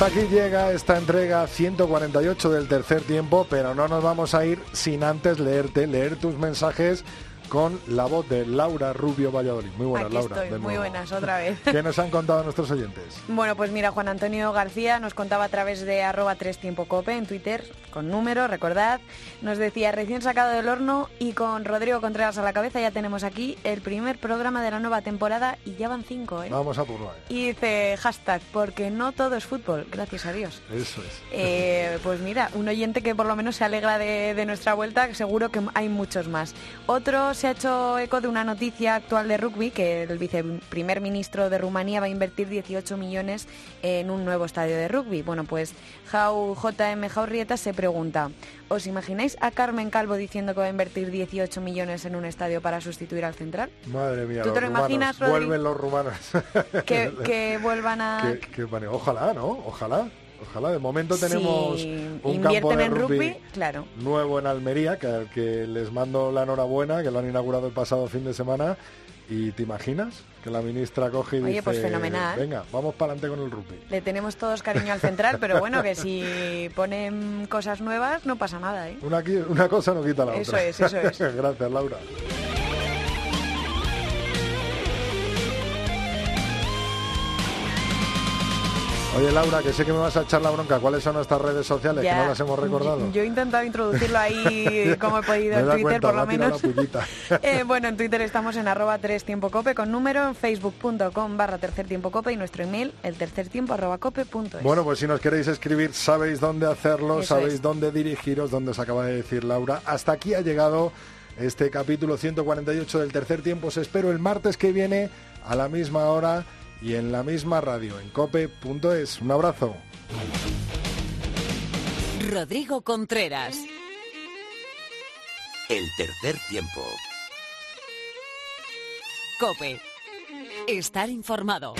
Speaker 1: Aquí llega esta entrega 148 del tercer tiempo, pero no nos vamos a ir sin antes leerte, leer tus mensajes con la voz de Laura Rubio Valladolid. Muy buenas,
Speaker 2: Aquí
Speaker 1: Laura.
Speaker 2: estoy,
Speaker 1: de
Speaker 2: muy
Speaker 1: nuevo.
Speaker 2: buenas, otra vez.
Speaker 1: ¿Qué nos han contado nuestros oyentes?
Speaker 2: Bueno, pues mira, Juan Antonio García nos contaba a través de arroba tres tiempo cope en Twitter, con número, recordad. Nos decía, recién sacado del horno y con Rodrigo Contreras a la cabeza ya tenemos aquí el primer programa de la nueva temporada y ya van cinco, ¿eh?
Speaker 1: Vamos a por nueve.
Speaker 2: Y dice, hashtag, porque no todo es fútbol, gracias a Dios.
Speaker 1: Eso es.
Speaker 2: Eh, pues mira, un oyente que por lo menos se alegra de, de nuestra vuelta, seguro que hay muchos más. Otro se ha hecho eco de una noticia actual de rugby, que el viceprimer ministro de Rumanía va a invertir 18 millones en un nuevo estadio de rugby. Bueno, pues Jau, JM Jaurrieta se pregunta, ¿os imagináis a Carmen Calvo diciendo que va a invertir 18 millones en un estadio para sustituir al central?
Speaker 1: Madre mía,
Speaker 2: ¿Tú
Speaker 1: los
Speaker 2: te lo
Speaker 1: rumanos.
Speaker 2: imaginas, Rodri?
Speaker 1: Vuelven los rumanos.
Speaker 2: Que, que vuelvan a...
Speaker 1: Que- ojalá, ¿no? Ojalá. Ojalá. De momento tenemos un campo de
Speaker 2: en
Speaker 1: rugby,
Speaker 2: claro.
Speaker 1: nuevo en Almería, que, que les mando la enhorabuena, que lo han inaugurado el pasado fin de semana. ¿Y te imaginas que la ministra coge y
Speaker 2: Oye,
Speaker 1: dice,
Speaker 2: pues fenomenal.
Speaker 1: venga, vamos para adelante con el rugby?
Speaker 2: Le tenemos todos cariño al central, pero bueno, que si ponen cosas nuevas no pasa nada, ¿eh?
Speaker 1: Una, cosa no quita la
Speaker 2: Eso
Speaker 1: otra.
Speaker 2: es, eso es.
Speaker 1: Gracias, Laura. Oye, Laura, que sé que me vas a echar la bronca. ¿Cuáles son nuestras redes sociales? Que no las hemos recordado.
Speaker 2: Yo he intentado introducirlo ahí como he podido en Twitter,
Speaker 1: cuenta,
Speaker 2: por lo menos. Eh, bueno, en Twitter estamos en arroba tres tiempo cope con número, en facebook.com barra tercer tiempo cope y nuestro email, el tercer tiempo arroba cope punto es.
Speaker 1: Bueno, pues si nos queréis escribir, sabéis dónde hacerlo,
Speaker 2: Eso
Speaker 1: sabéis
Speaker 2: es.
Speaker 1: dónde dirigiros, donde os acaba de decir Laura. Hasta aquí ha llegado este capítulo 148 del tercer tiempo. Os espero el martes que viene a la misma hora y en la misma radio, en cope.es. Un abrazo.
Speaker 11: Rodrigo Contreras.
Speaker 12: El tercer tiempo.
Speaker 11: Cope. Estar informado.